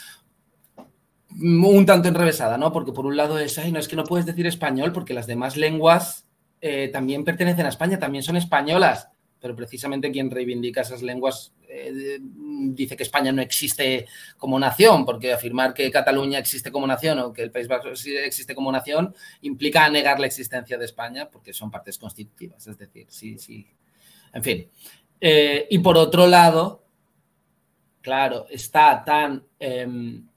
Un tanto enrevesada, ¿no? Porque por un lado es, ay, no, es que no puedes decir español porque las demás lenguas eh, también pertenecen a España, también son españolas pero precisamente quien reivindica esas lenguas eh, dice que España no existe como nación, porque afirmar que Cataluña existe como nación o que el País Vasco existe como nación implica negar la existencia de España porque son partes constitutivas. Es decir, sí, sí. En fin. Eh, y por otro lado, claro, está tan em,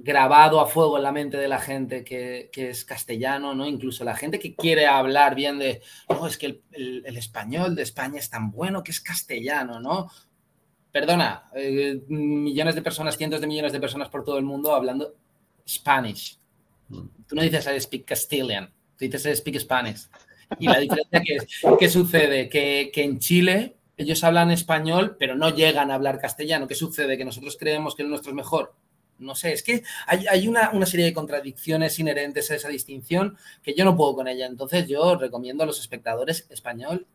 grabado a fuego en la mente de la gente que, es castellano, ¿no? Incluso la gente que quiere hablar bien de, no, es que el, español de España es tan bueno que es castellano, ¿no? Perdona, eh, millones de personas, cientos de millones de personas por todo el mundo hablando Spanish. Tú no dices I speak Castilian, tú dices I speak Spanish. Y la diferencia que ¿qué sucede? Que, que en Chile ellos hablan español, pero no llegan a hablar castellano. ¿Qué sucede? Que nosotros creemos que el nuestro es mejor no sé, es que hay, una, serie de contradicciones inherentes a esa distinción que yo no puedo con ella. Entonces yo recomiendo a los espectadores español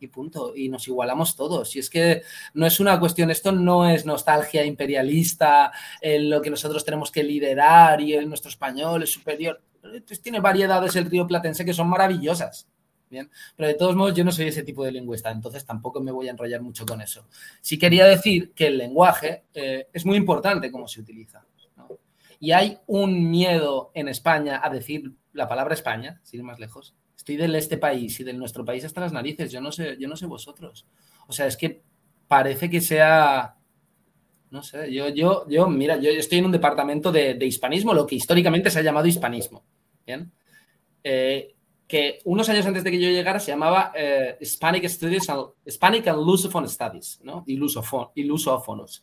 y punto. Y nos igualamos todos. Y es que no es una cuestión, esto no es nostalgia imperialista, en lo que nosotros tenemos que liderar y nuestro español es superior. tiene variedades el río platense que son maravillosas. Bien, pero de todos modos yo no soy ese tipo de lingüista, entonces tampoco me voy a enrollar mucho con eso. Sí quería decir que el lenguaje eh, es muy importante cómo se utiliza. Y hay un miedo en España a decir la palabra España, sin ir más lejos. Estoy del este país y de nuestro país hasta las narices, yo no sé, yo no sé vosotros. O sea, es que parece que sea no sé, yo, yo, yo, mira, yo estoy en un departamento de, hispanismo, lo que históricamente se ha llamado hispanismo. Bien. Eh, que unos años antes de que yo llegara se llamaba eh, Hispanic Studies Hispanic and Lusophone Studies, ¿no? Y, lusófonos.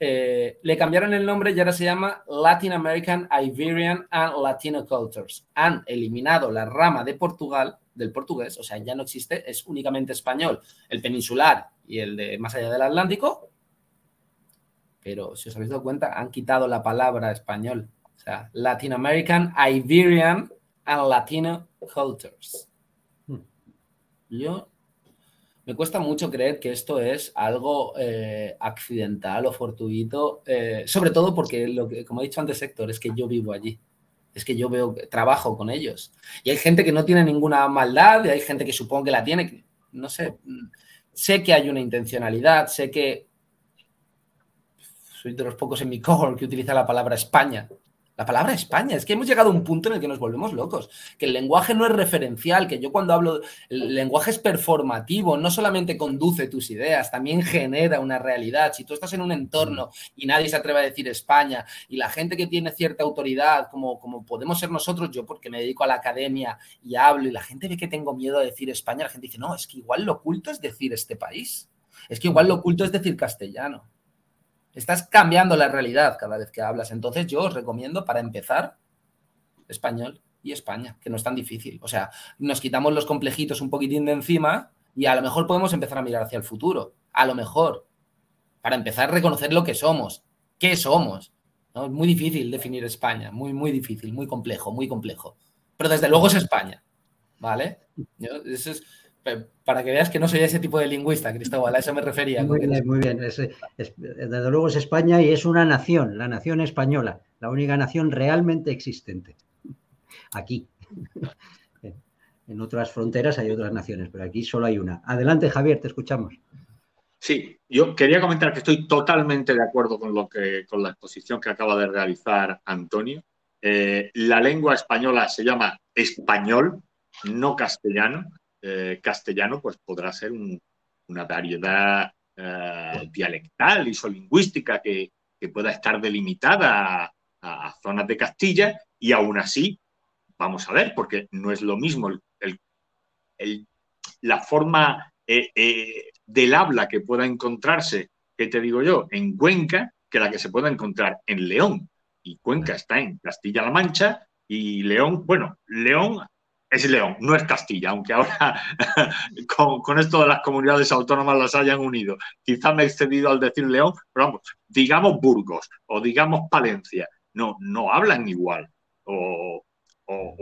Eh, le cambiaron el nombre y ahora se llama Latin American, Iberian and Latino Cultures. Han eliminado la rama de Portugal, del portugués, o sea, ya no existe, es únicamente español, el peninsular y el de más allá del Atlántico. Pero si os habéis dado cuenta, han quitado la palabra español. O sea, Latin American, Iberian and Latino cultures. Hmm. Yo me cuesta mucho creer que esto es algo eh, accidental o fortuito, eh, sobre todo porque, lo que, como he dicho antes, Héctor, es que yo vivo allí. Es que yo veo, trabajo con ellos. Y hay gente que no tiene ninguna maldad, y hay gente que supongo que la tiene. No sé, sé que hay una intencionalidad, sé que soy de los pocos en mi [LAUGHS] cohort que utiliza la palabra España la palabra España, es que hemos llegado a un punto en el que nos volvemos locos, que el lenguaje no es referencial, que yo cuando hablo, el lenguaje es performativo, no solamente conduce tus ideas, también genera una realidad. Si tú estás en un entorno y nadie se atreve a decir España y la gente que tiene cierta autoridad, como, como podemos ser nosotros, yo porque me dedico a la academia y hablo y la gente ve que tengo miedo a decir España, la gente dice, no, es que igual lo oculto es decir este país, es que igual lo oculto es decir castellano. Estás cambiando la realidad cada vez que hablas. Entonces yo os recomiendo para empezar español y España, que no es tan difícil. O sea, nos quitamos los complejitos un poquitín de encima y a lo mejor podemos empezar a mirar hacia el futuro. A lo mejor. Para empezar a reconocer lo que somos. ¿Qué somos? Es muy difícil definir España. Muy, muy difícil, muy complejo, muy complejo. Pero desde luego es España. ¿Vale? eso es, para que veas que no soy ese tipo de lingüista, Cristóbal, a eso me refería. Muy bien, muy bien. desde luego es España y es una nación, la nación española, la única nación realmente existente. Aquí. [LAUGHS] En otras fronteras hay otras naciones, pero aquí solo hay una. Adelante, Javier, te escuchamos. Sí, yo quería comentar que estoy totalmente de acuerdo con, lo que, con la exposición que acaba de realizar Antonio. Eh, la lengua española se llama español, no castellano eh, castellano, pues podrá ser una variedad eh, dialectal y solingüística que, pueda estar delimitada a, zonas de Castilla y aún así, vamos a ver, porque no es lo mismo la forma eh, del habla que pueda encontrarse, que te digo yo, en Cuenca, que la que se pueda encontrar en León. Y Cuenca está en Castilla-La Mancha y León, bueno, León es León, no es Castilla, aunque ahora [LAUGHS] con, esto de las comunidades autónomas las hayan unido. Quizá me he excedido al decir León, pero vamos, digamos Burgos o digamos Palencia, no, no hablan igual, o,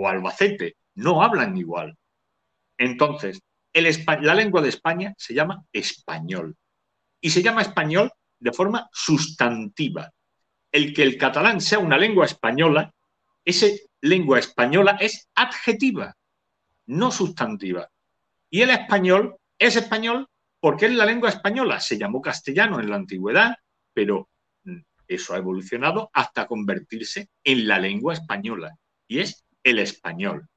Albacete, no hablan igual. Entonces, la lengua de España se llama español y se llama español de forma sustantiva. El que el catalán sea una lengua española, esa lengua española es adjetiva no sustantiva. Y el español es español porque es la lengua española. Se llamó castellano en la antigüedad, pero eso ha evolucionado hasta convertirse en la lengua española. Y es el español.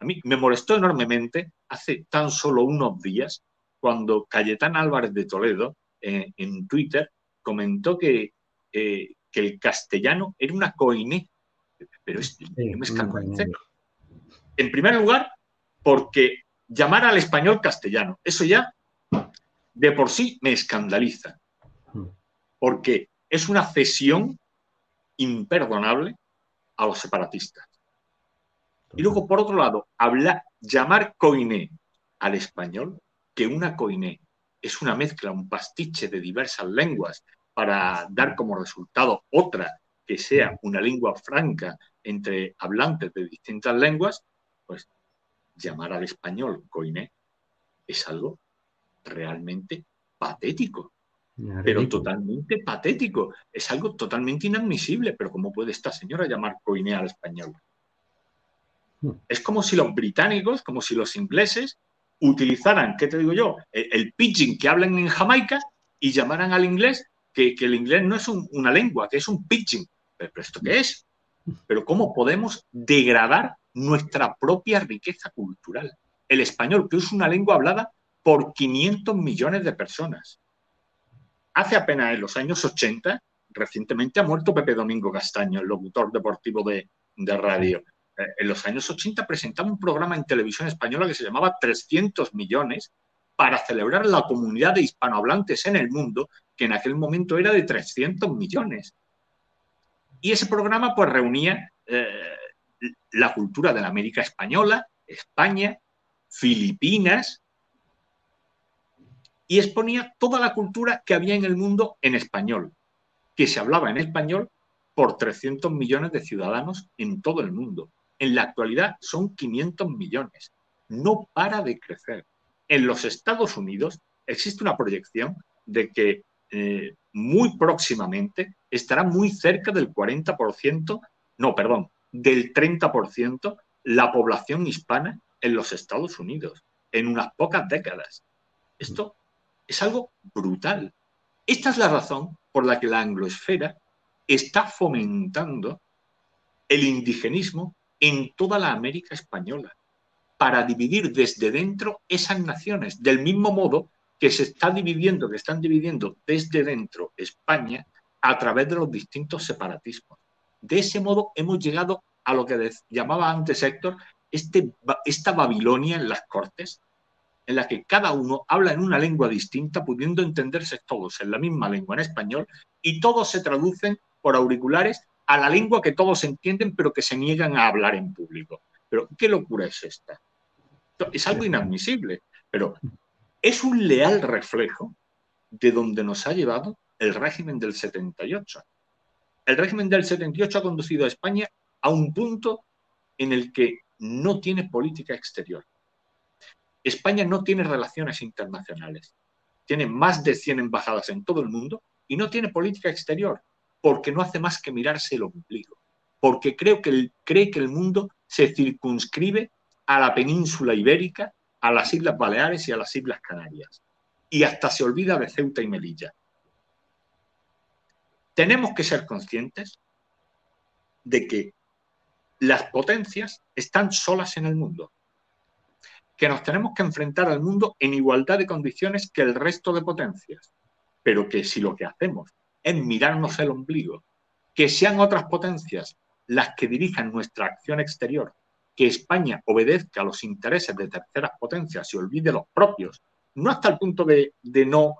A mí me molestó enormemente hace tan solo unos días cuando Cayetán Álvarez de Toledo eh, en Twitter comentó que, eh, que, el castellano era una coiné. Pero es, me En primer lugar, porque llamar al español castellano, eso ya de por sí me escandaliza, hmm. porque es una cesión imperdonable a los separatistas. Y luego, por otro lado, hablar, llamar coiné al español, que una coiné es una mezcla, un pastiche de diversas lenguas para dar como resultado otra que sea una lengua franca entre hablantes de distintas lenguas, pues llamar al español coiné es algo realmente patético. Pero totalmente patético. Es algo totalmente inadmisible. Pero ¿cómo puede esta señora llamar coiné al español? Hmm. Es como si los británicos, como si los ingleses utilizaran, ¿qué te digo yo? El, pidgin que hablan en Jamaica y llamaran al inglés que, el inglés no es una lengua, que es un pidgin. ¿Pero, esto qué es? Pero ¿cómo podemos degradar nuestra propia riqueza cultural? El español, que es una lengua hablada por 500 millones de personas. Hace apenas en los años 80, recientemente ha muerto Pepe Domingo Castaño, el locutor deportivo de, de radio. Eh, en los años 80 presentaba un programa en televisión española que se llamaba 300 millones para celebrar la comunidad de hispanohablantes en el mundo, que en aquel momento era de 300 millones. Y ese programa pues reunía eh, la cultura de la América española, España, Filipinas, y exponía toda la cultura que había en el mundo en español, que se hablaba en español por 300 millones de ciudadanos en todo el mundo. En la actualidad son 500 millones. No para de crecer. En los Estados Unidos existe una proyección de que eh, muy próximamente estará muy cerca del 40%, no, perdón, del 30% la población hispana en los Estados Unidos, en unas pocas décadas. Esto es algo brutal. Esta es la razón por la que la angloesfera está fomentando el indigenismo en toda la América española para dividir desde dentro esas naciones, del mismo modo que se está dividiendo, que están dividiendo desde dentro España a través de los distintos separatismos. De ese modo hemos llegado a lo que llamaba antes Héctor, este, esta Babilonia en las cortes, en la que cada uno habla en una lengua distinta, pudiendo entenderse todos en la misma lengua en español, y todos se traducen por auriculares a la lengua que todos entienden, pero que se niegan a hablar en público. Pero, ¿qué locura es esta? Es algo inadmisible, pero es un leal reflejo de donde nos ha llevado el régimen del 78. El régimen del 78 ha conducido a España a un punto en el que no tiene política exterior. España no tiene relaciones internacionales. Tiene más de 100 embajadas en todo el mundo y no tiene política exterior porque no hace más que mirarse el ombligo, porque creo que cree que el mundo se circunscribe a la península ibérica, a las Islas Baleares y a las Islas Canarias, y hasta se olvida de Ceuta y Melilla. Tenemos que ser conscientes de que las potencias están solas en el mundo, que nos tenemos que enfrentar al mundo en igualdad de condiciones que el resto de potencias, pero que si lo que hacemos en mirarnos el ombligo, que sean otras potencias las que dirijan nuestra acción exterior, que España obedezca a los intereses de terceras potencias y olvide los propios, no hasta el punto de, de no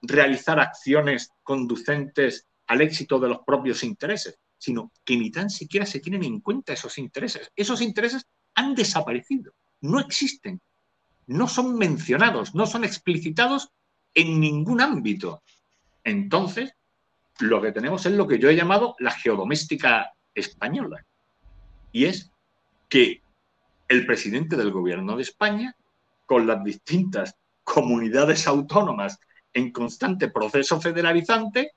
realizar acciones conducentes al éxito de los propios intereses, sino que ni tan siquiera se tienen en cuenta esos intereses. Esos intereses han desaparecido, no existen, no son mencionados, no son explicitados en ningún ámbito. Entonces, lo que tenemos es lo que yo he llamado la geodoméstica española. Y es que el presidente del gobierno de España, con las distintas comunidades autónomas en constante proceso federalizante,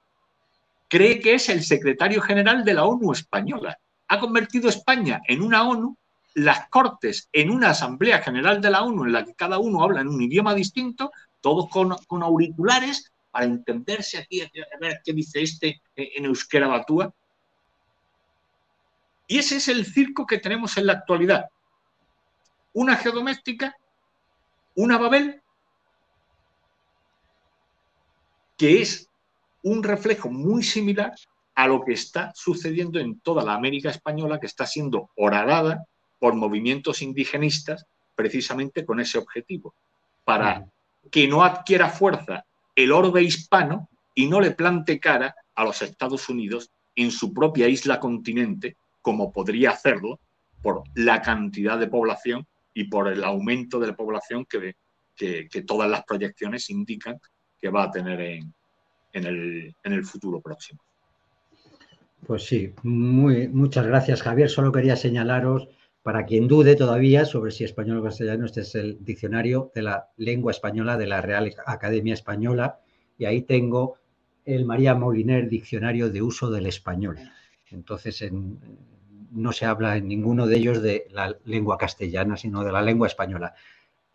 cree que es el secretario general de la ONU española. Ha convertido España en una ONU, las Cortes en una Asamblea General de la ONU en la que cada uno habla en un idioma distinto, todos con, auriculares, para entenderse aquí, a ver qué dice este en euskera batúa. Y ese es el circo que tenemos en la actualidad. Una geodoméstica, una Babel que es un reflejo muy similar a lo que está sucediendo en toda la América española, que está siendo horadada por movimientos indigenistas precisamente con ese objetivo, para que no adquiera fuerza el orbe hispano y no le plante cara a los Estados Unidos en su propia isla continente, como podría hacerlo por la cantidad de población y por el aumento de la población que, que, todas las proyecciones indican que va a tener en, el, en el futuro próximo. Pues sí, muy, muchas gracias Javier. Solo quería señalaros, para quien dude todavía sobre si español o castellano, este es el diccionario de la lengua española de la Real Academia Española y ahí tengo el María Moliner Diccionario de Uso del Español. Entonces, no se habla en ninguno de ellos de la lengua castellana, sino de la lengua española.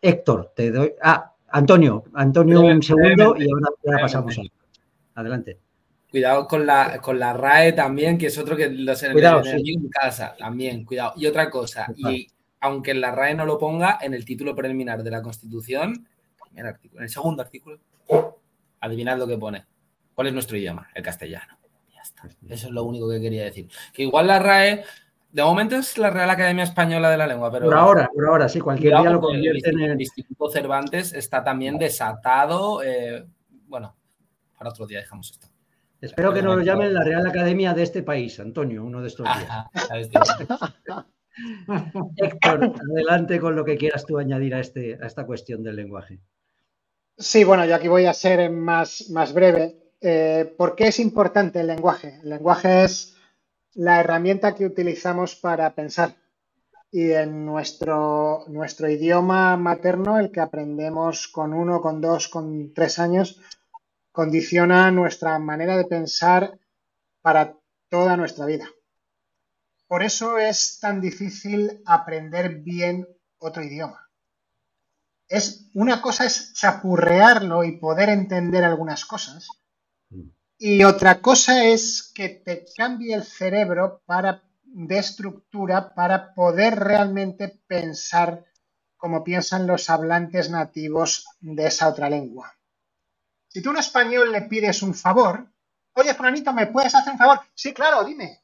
Héctor, te doy... Ah, Antonio, Antonio un segundo y ahora pasamos a... Adelante. Cuidado con la, con la RAE también, que es otro que los enemigos en casa, también, cuidado. Y otra cosa, y aunque en la RAE no lo ponga, en el título preliminar de la Constitución, en el segundo artículo, adivinad lo que pone. ¿Cuál es nuestro idioma? El castellano. Ya está. Eso es lo único que quería decir. Que igual la RAE, de momento es la Real Academia Española de la Lengua, pero. Por ahora, por ahora, sí, cualquier día lo convierte en el. Instituto Cervantes está también desatado. Eh, bueno, para otro día dejamos esto. Espero que nos lo llamen la Real Academia de este país, Antonio, uno de estos días. [LAUGHS] [LAUGHS] Héctor, adelante con lo que quieras tú añadir a, este, a esta cuestión del lenguaje. Sí, bueno, yo aquí voy a ser más, más breve. Eh, ¿Por qué es importante el lenguaje? El lenguaje es la herramienta que utilizamos para pensar. Y en nuestro, nuestro idioma materno, el que aprendemos con uno, con dos, con tres años, condiciona nuestra manera de pensar para toda nuestra vida. Por eso es tan difícil aprender bien otro idioma. Es, una cosa es chapurrearlo y poder entender algunas cosas, y otra cosa es que te cambie el cerebro para, de estructura para poder realmente pensar como piensan los hablantes nativos de esa otra lengua. Si tú a un español le pides un favor, oye, Fulanito, ¿me puedes hacer un favor? Sí, claro, dime.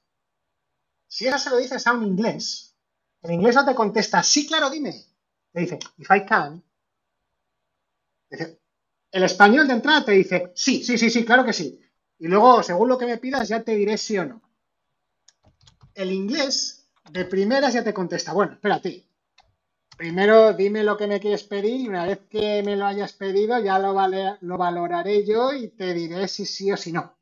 Si eso se lo dices a un inglés, el inglés no te contesta, sí, claro, dime. Te dice, if I can. El español de entrada te dice, sí, sí, sí, sí, claro que sí. Y luego, según lo que me pidas, ya te diré sí o no. El inglés, de primeras, ya te contesta, bueno, espérate, primero dime lo que me quieres pedir y una vez que me lo hayas pedido ya lo, lo valoraré yo y te diré si sí o si no.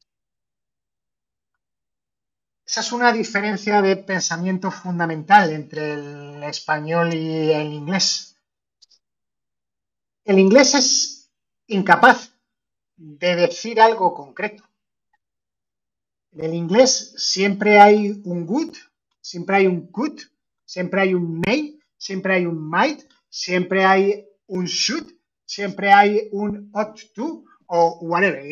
Esa es una diferencia de pensamiento fundamental entre el español y el inglés. El inglés es incapaz de decir algo concreto. En el inglés siempre hay un good, siempre hay un could, siempre hay un may siempre hay un might, siempre hay un should, siempre hay un ought to o whatever.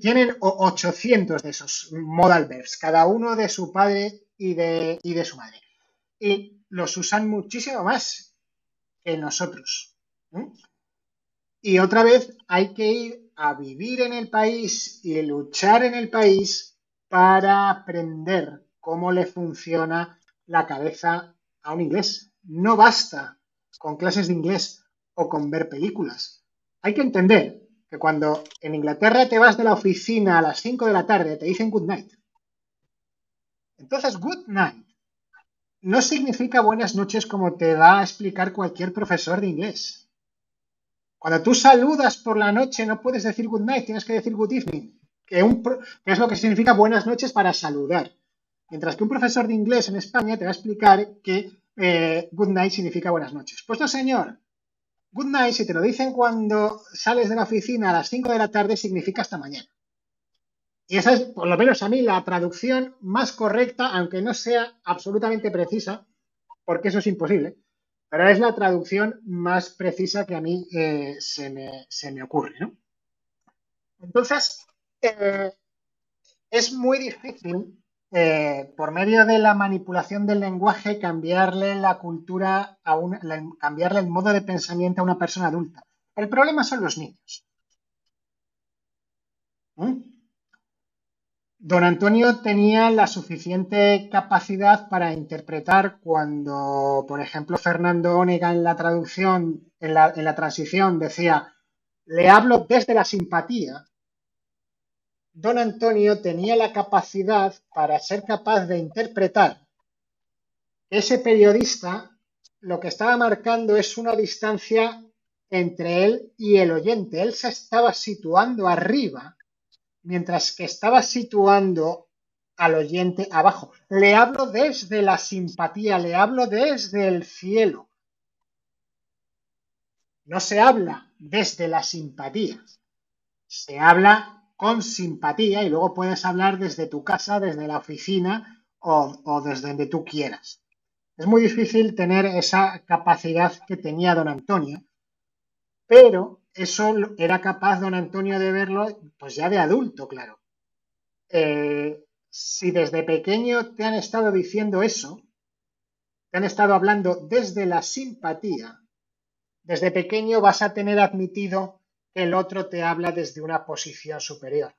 Tienen 800 de esos modal verbs, cada uno de su padre y de, y de su madre. Y los usan muchísimo más que nosotros. Y otra vez hay que ir a vivir en el país y luchar en el país para aprender cómo le funciona la cabeza a un inglés. No basta con clases de inglés o con ver películas. Hay que entender que cuando en Inglaterra te vas de la oficina a las 5 de la tarde te dicen good night. Entonces, good night no significa buenas noches como te va a explicar cualquier profesor de inglés. Cuando tú saludas por la noche no puedes decir good night, tienes que decir good evening, es lo que significa buenas noches para saludar. Mientras que un profesor de inglés en España te va a explicar que eh, good night significa buenas noches. Pues no, señor. Good night, si te lo dicen cuando sales de la oficina a las 5 de la tarde, significa hasta mañana. Y esa es, por lo menos a mí, la traducción más correcta, aunque no sea absolutamente precisa, porque eso es imposible, pero es la traducción más precisa que a mí eh, se, me, ocurre. Entonces, eh, es muy difícil eh, por medio de la manipulación del lenguaje, cambiarle la cultura, a cambiarle el modo de pensamiento a una persona adulta. El problema son los niños. ¿Mm? Don Antonio tenía la suficiente capacidad para interpretar cuando, por ejemplo, Fernando Onega en la traducción, en la, en la transición, decía, le hablo desde la simpatía. Don Antonio tenía la capacidad para ser capaz de interpretar ese periodista lo que estaba marcando es una distancia entre él y el oyente. Él se estaba situando arriba mientras que estaba situando al oyente abajo. Le hablo desde la simpatía, le hablo desde el cielo. No se habla desde la simpatía, se habla con simpatía y luego puedes hablar desde tu casa, desde la oficina o, desde donde tú quieras. Es muy difícil tener esa capacidad que tenía don Antonio, pero eso era capaz don Antonio de verlo, pues ya de adulto, claro. Eh, si desde pequeño te han estado diciendo eso, te han estado hablando desde la simpatía, desde pequeño vas a tener admitido el otro te habla desde una posición superior.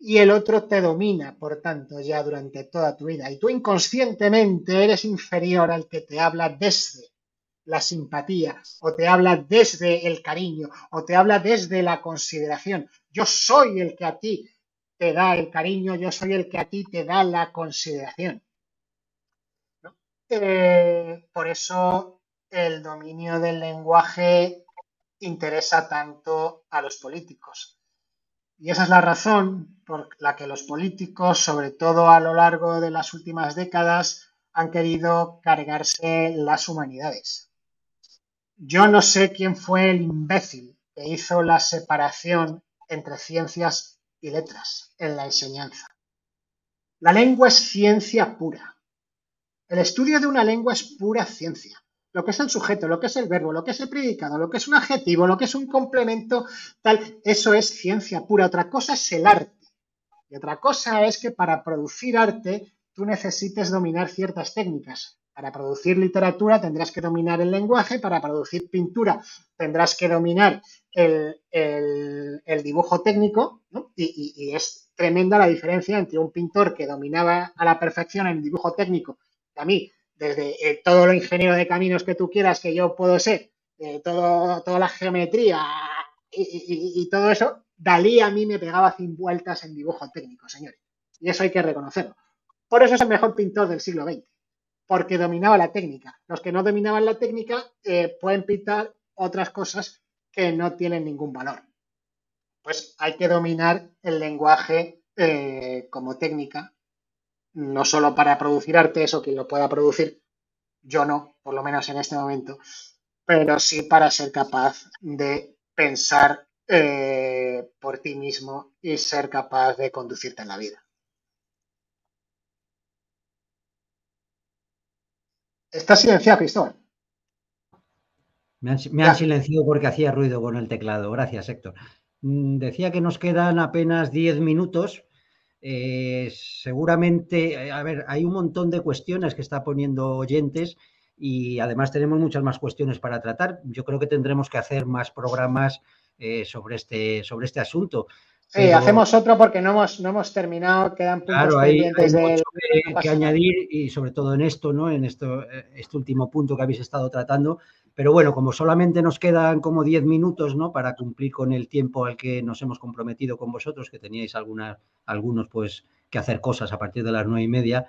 Y el otro te domina, por tanto, ya durante toda tu vida. Y tú inconscientemente eres inferior al que te habla desde la simpatía, o te habla desde el cariño, o te habla desde la consideración. Yo soy el que a ti te da el cariño, yo soy el que a ti te da la consideración. Eh, por eso el dominio del lenguaje interesa tanto a los políticos. Y esa es la razón por la que los políticos, sobre todo a lo largo de las últimas décadas, han querido cargarse las humanidades. Yo no sé quién fue el imbécil que hizo la separación entre ciencias y letras en la enseñanza. La lengua es ciencia pura. El estudio de una lengua es pura ciencia. Lo que es el sujeto, lo que es el verbo, lo que es el predicado, lo que es un adjetivo, lo que es un complemento, tal, eso es ciencia pura. Otra cosa es el arte. Y otra cosa es que para producir arte tú necesites dominar ciertas técnicas. Para producir literatura tendrás que dominar el lenguaje, para producir pintura tendrás que dominar el, dibujo técnico, y, es tremenda la diferencia entre un pintor que dominaba a la perfección el dibujo técnico, que a mí, desde eh, todo lo ingeniero de caminos que tú quieras que yo puedo ser, eh, todo, toda la geometría y, todo eso, Dalí a mí me pegaba 100 vueltas en dibujo técnico, señores. Y eso hay que reconocerlo. Por eso es el mejor pintor del siglo XX porque dominaba la técnica. Los que no dominaban la técnica eh, pueden pintar otras cosas que no tienen ningún valor. Pues hay que dominar el lenguaje como técnica, no solo para producir arte, eso quien lo pueda producir, yo no, por lo menos en este momento, pero sí para ser capaz de pensar eh, por ti mismo y ser capaz de conducirte en la vida. Está silenciado, Cristóbal. Me han, silenciado porque hacía ruido con el teclado. Gracias, Héctor. Mm, decía que nos quedan apenas 10 minutos. Eh, seguramente, eh, a ver, hay un montón de cuestiones que está poniendo oyentes y además tenemos muchas más cuestiones para tratar. Yo creo que tendremos que hacer más programas eh, sobre, este, sobre este asunto. Sí, hacemos otro porque no hemos, no hemos terminado, quedan puntos claro, hay, pendientes mucho que, añadir y sobre todo en esto, ¿no? En esto, este último punto que habéis estado tratando. Pero bueno, como solamente nos quedan como 10 minutos, ¿no? Para cumplir con el tiempo al que nos hemos comprometido con vosotros, que teníais algunos pues que hacer cosas a partir de las nueve y media,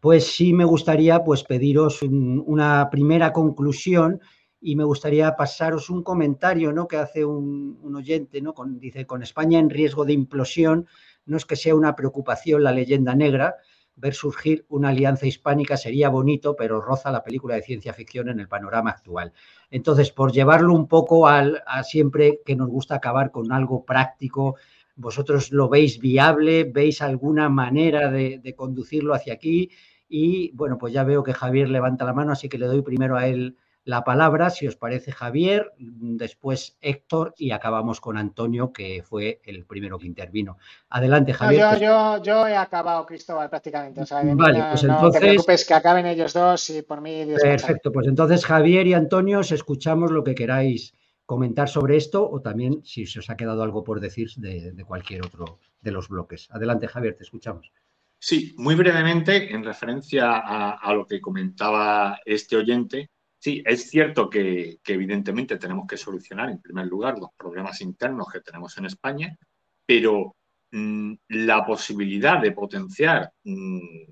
pues sí me gustaría pues pediros una primera conclusión y me gustaría pasaros un comentario ¿no? que hace un, oyente, ¿no? Dice, con España en riesgo de implosión, no es que sea una preocupación la leyenda negra, ver surgir una alianza hispánica sería bonito, pero roza la película de ciencia ficción en el panorama actual. Entonces, por llevarlo un poco al, a siempre que nos gusta acabar con algo práctico, ¿vosotros lo veis viable? ¿Veis alguna manera de, de conducirlo hacia aquí? Y bueno, pues ya veo que Javier levanta la mano, así que le doy primero a él la palabra, si os parece, Javier, después Héctor y acabamos con Antonio, que fue el primero que intervino. Adelante, Javier. yo, yo, he acabado, Cristóbal, prácticamente. vale, pues entonces. No te preocupes que acaben ellos dos y por mí. perfecto, pues entonces, Javier y Antonio, os escuchamos lo que queráis comentar sobre esto o también si se os ha quedado algo por decir de, cualquier otro de los bloques. Adelante, Javier, te escuchamos. Sí, muy brevemente, en referencia a, lo que comentaba este oyente, sí, es cierto que, evidentemente tenemos que solucionar, en primer lugar, los problemas internos que tenemos en España, pero mm, la posibilidad de potenciar mm,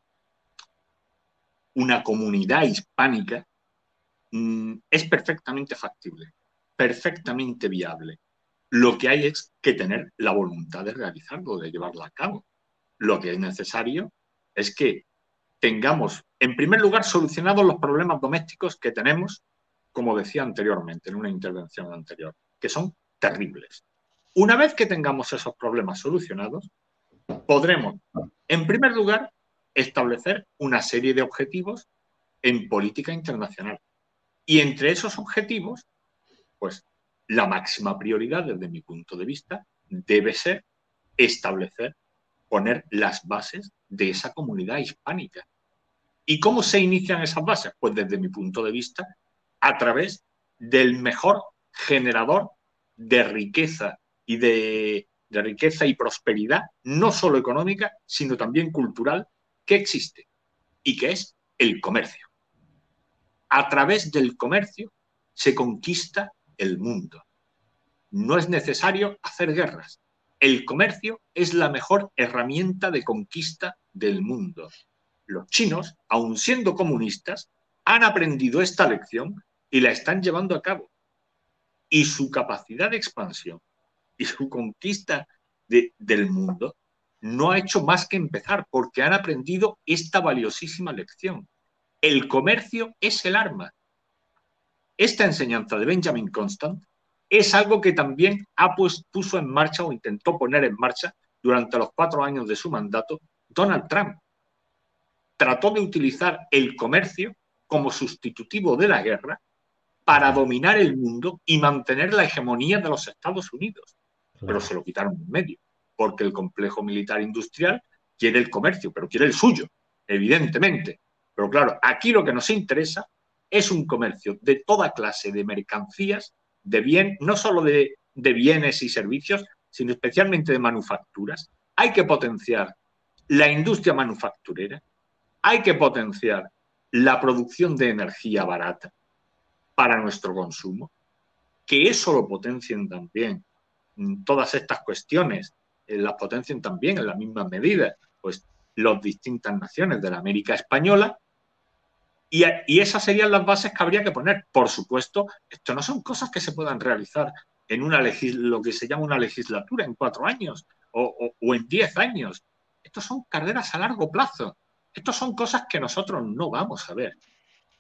una comunidad hispánica mm, es perfectamente factible, perfectamente viable. Lo que hay es que tener la voluntad de realizarlo, de llevarlo a cabo. Lo que es necesario es que tengamos, en primer lugar, solucionados los problemas domésticos que tenemos, como decía anteriormente en una intervención anterior, que son terribles. Una vez que tengamos esos problemas solucionados, podremos, en primer lugar, establecer una serie de objetivos en política internacional. Y entre esos objetivos, pues la máxima prioridad desde mi punto de vista debe ser establecer, poner las bases de esa comunidad hispánica. ¿Y cómo se inician esas bases? Pues desde mi punto de vista, a través del mejor generador de riqueza y de, riqueza y prosperidad, no solo económica, sino también cultural que existe y que es el comercio. A través del comercio se conquista el mundo. No es necesario hacer guerras. El comercio es la mejor herramienta de conquista del mundo. Los chinos, aun siendo comunistas, han aprendido esta lección y la están llevando a cabo. Y su capacidad de expansión y su conquista del mundo no ha hecho más que empezar porque han aprendido esta valiosísima lección. El comercio es el arma. Esta enseñanza de Benjamin Constant es algo que también ha puso en marcha o intentó poner en marcha durante los cuatro años de su mandato Donald Trump. Trató de utilizar el comercio como sustitutivo de la guerra para dominar el mundo y mantener la hegemonía de los Estados Unidos. Pero se lo quitaron en medio porque el complejo militar industrial quiere el comercio, pero quiere el suyo, evidentemente. Pero claro, aquí lo que nos interesa es un comercio de toda clase de mercancías, de bien, no solo de, de bienes y servicios, sino especialmente de manufacturas. Hay que potenciar la industria manufacturera, hay que potenciar la producción de energía barata para nuestro consumo, que eso lo potencien también todas estas cuestiones eh, las potencian también en la misma medida, pues las distintas naciones de la América Española. Y, y, esas serían las bases que habría que poner. Por supuesto, esto no son cosas que se puedan realizar en una lo que se llama una legislatura en cuatro años o, o, en diez años. Estos son carreras a largo plazo. Estos son cosas que nosotros no vamos a ver,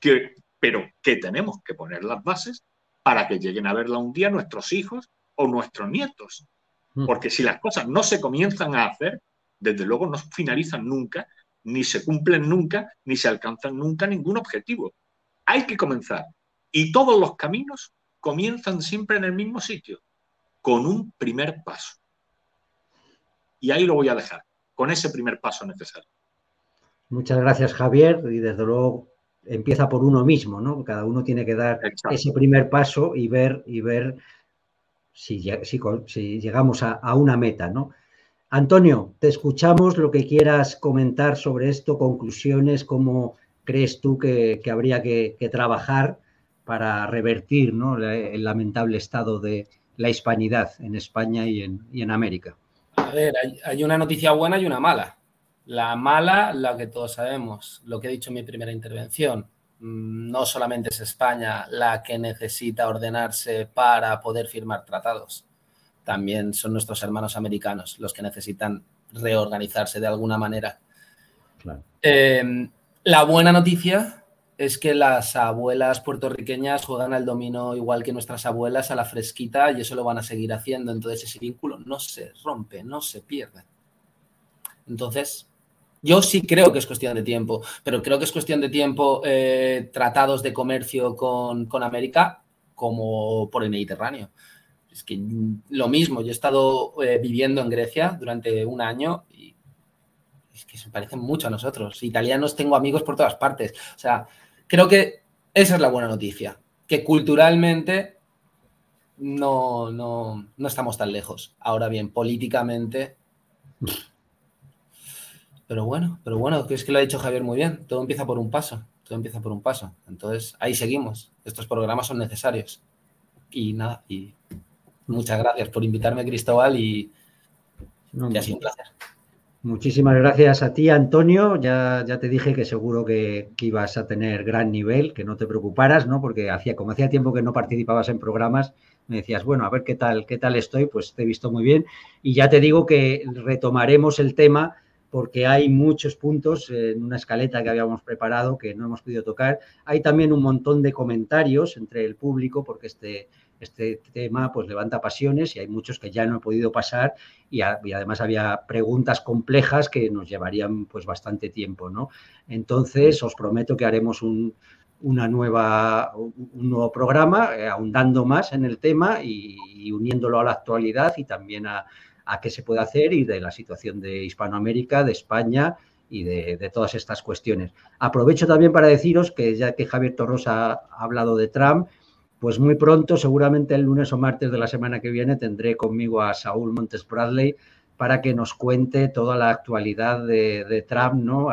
que, pero que tenemos que poner las bases para que lleguen a verla un día nuestros hijos o nuestros nietos. Mm. Porque si las cosas no se comienzan a hacer, desde luego no finalizan nunca, ni se cumplen nunca, ni se alcanzan nunca ningún objetivo. Hay que comenzar. Y todos los caminos comienzan siempre en el mismo sitio, con un primer paso. Y ahí lo voy a dejar, con ese primer paso necesario. Muchas gracias, Javier. Y desde luego empieza por uno mismo, ¿no? Cada uno tiene que dar ese primer paso y ver, y ver si, llegamos a, una meta, ¿no? Antonio, te escuchamos lo que quieras comentar sobre esto, conclusiones, cómo crees tú que, habría que, trabajar para revertir el lamentable estado de la hispanidad en España y en, América. A ver, hay, una noticia buena y una mala. La mala, la que todos sabemos, lo que he dicho en mi primera intervención, Mm, no solamente es España la que necesita ordenarse para poder firmar tratados, también son nuestros hermanos americanos los que necesitan reorganizarse de alguna manera. Em, la buena noticia es que las abuelas puertorriqueñas juegan al dominó igual que nuestras abuelas a la fresquita y eso lo van a seguir haciendo. Entonces ese vínculo no se rompe, no se pierde. Entonces, yo sí creo que es cuestión de tiempo, pero creo que es cuestión de tiempo eh, tratados de comercio con, América como por el Mediterráneo. Es que lo mismo, yo he estado eh, viviendo en Grecia durante un año y es que se parecen mucho a nosotros. Italianos tengo amigos por todas partes. O sea, creo que esa es la buena noticia, que culturalmente no, no, no estamos tan lejos. Ahora bien, políticamente... Pero bueno, pero bueno, que es que lo ha dicho Javier muy bien. Todo empieza por un paso. Todo empieza por un paso. Entonces, ahí seguimos. Estos programas son necesarios. Y nada, y muchas gracias por invitarme, Cristóbal, y, ha sido un placer. Muchísimas gracias a ti, Antonio. Ya, ya te dije que seguro que, que, ibas a tener gran nivel, que no te preocuparas, ¿no? Porque hacía, como hacía tiempo que no participabas en programas, me decías, bueno, a ver qué tal, qué tal estoy, pues te he visto muy bien. Y ya te digo que retomaremos el tema porque hay muchos puntos en una escaleta que habíamos preparado que no hemos podido tocar. Hay también un montón de comentarios entre el público, porque este, este tema pues levanta pasiones y hay muchos que ya no he podido pasar y, además había preguntas complejas que nos llevarían pues bastante tiempo, ¿no? Entonces os prometo que haremos un, una nueva, un nuevo programa eh, ahondando más en el tema y uniéndolo a la actualidad y también a, a qué se puede hacer y de la situación de Hispanoamérica, de España y de, todas estas cuestiones. Aprovecho también para deciros que ya que Javier Torrosa ha hablado de Trump, pues muy pronto, seguramente el lunes o martes de la semana que viene, tendré conmigo a Saúl Montes Bradley para que nos cuente toda la actualidad de, de Trump, ¿no?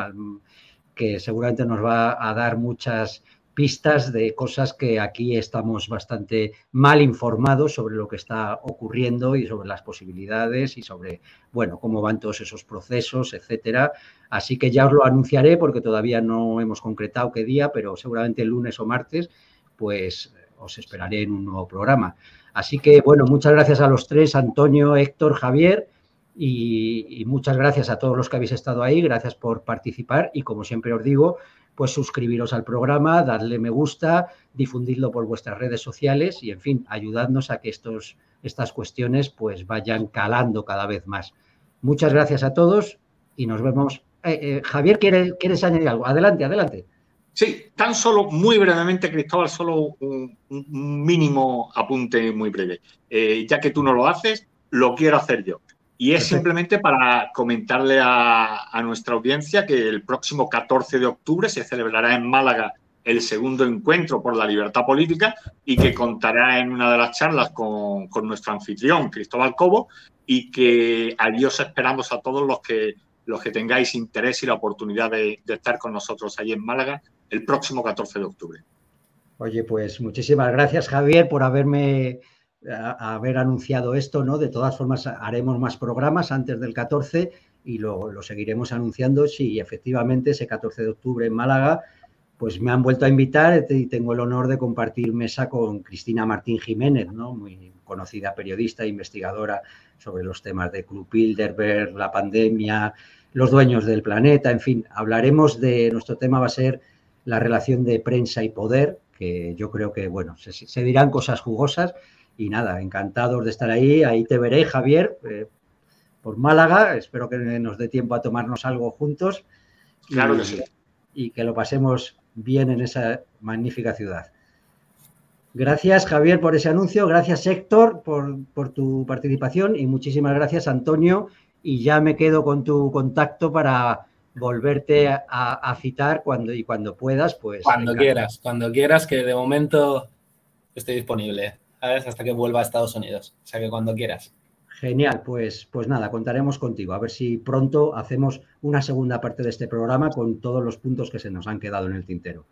que seguramente nos va a dar muchas pistas de cosas que aquí estamos bastante mal informados sobre lo que está ocurriendo y sobre las posibilidades y sobre, bueno, cómo van todos esos procesos, etcétera. Así que ya os lo anunciaré porque todavía no hemos concretado qué día, pero seguramente el lunes o martes, pues os esperaré en un nuevo programa. Así que, bueno, muchas gracias a los tres, Antonio, Héctor, Javier. Y, y muchas gracias a todos los que habéis estado ahí, gracias por participar y como siempre os digo, pues suscribiros al programa, darle me gusta, difundidlo por vuestras redes sociales y, en fin, ayudadnos a que estos, estas cuestiones pues vayan calando cada vez más. Muchas gracias a todos y nos vemos. Eh, eh, Javier, ¿quieres, añadir algo? Adelante, adelante. Sí, tan solo, muy brevemente, Cristóbal, solo un, mínimo apunte muy breve. Eh, ya que tú no lo haces, lo quiero hacer yo. Y es simplemente para comentarle a, nuestra audiencia que el próximo 14 de octubre se celebrará en Málaga el segundo encuentro por la libertad política y que contará en una de las charlas con, nuestro anfitrión, Cristóbal Cobo, y que adiós esperamos a todos los que, los que tengáis interés y la oportunidad de, de estar con nosotros allí en Málaga el próximo 14 de octubre. Oye, pues muchísimas gracias, Javier, por haberme haber anunciado esto, ¿no? De todas formas, haremos más programas antes del 14 y lo, lo, seguiremos anunciando si efectivamente ese 14 de octubre en Málaga, pues me han vuelto a invitar y tengo el honor de compartir mesa con Cristina Martín Jiménez, ¿no? Muy conocida periodista e investigadora sobre los temas de Club Bilderberg, la pandemia, los dueños del planeta, en fin, hablaremos de, nuestro tema va a ser la relación de prensa y poder, que yo creo que, bueno, se, se dirán cosas jugosas, y nada, encantados de estar ahí. Ahí te veré, Javier, eh, por Málaga. Espero que nos dé tiempo a tomarnos algo juntos. Claro y, que sí. Y que lo pasemos bien en esa magnífica ciudad. Gracias, Javier, por ese anuncio. Gracias, Héctor, por, por tu participación. Y muchísimas gracias, Antonio. Y ya me quedo con tu contacto para volverte a, a citar cuando y cuando puedas, pues. Cuando quieras, cuando quieras, que de momento estoy disponible. Hasta que vuelva a Estados Unidos. O sea que cuando quieras. Genial, pues, pues nada, contaremos contigo. A ver si pronto hacemos una segunda parte de este programa con todos los puntos que se nos han quedado en el tintero.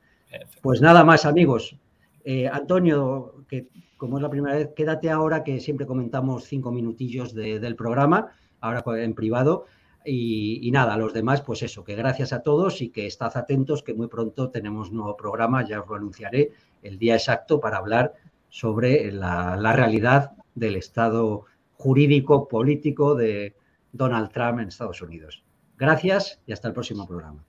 Pues nada más, amigos. Eh, Antonio, que como es la primera vez, quédate ahora que siempre comentamos cinco minutillos del programa, ahora en privado. Y, y, nada, a los demás, pues eso, que gracias a todos y que estad atentos, que muy pronto tenemos nuevo programa, ya os lo anunciaré el día exacto para hablar sobre la, realidad del estado jurídico político de Donald Trump en Estados Unidos. Gracias y hasta el próximo programa.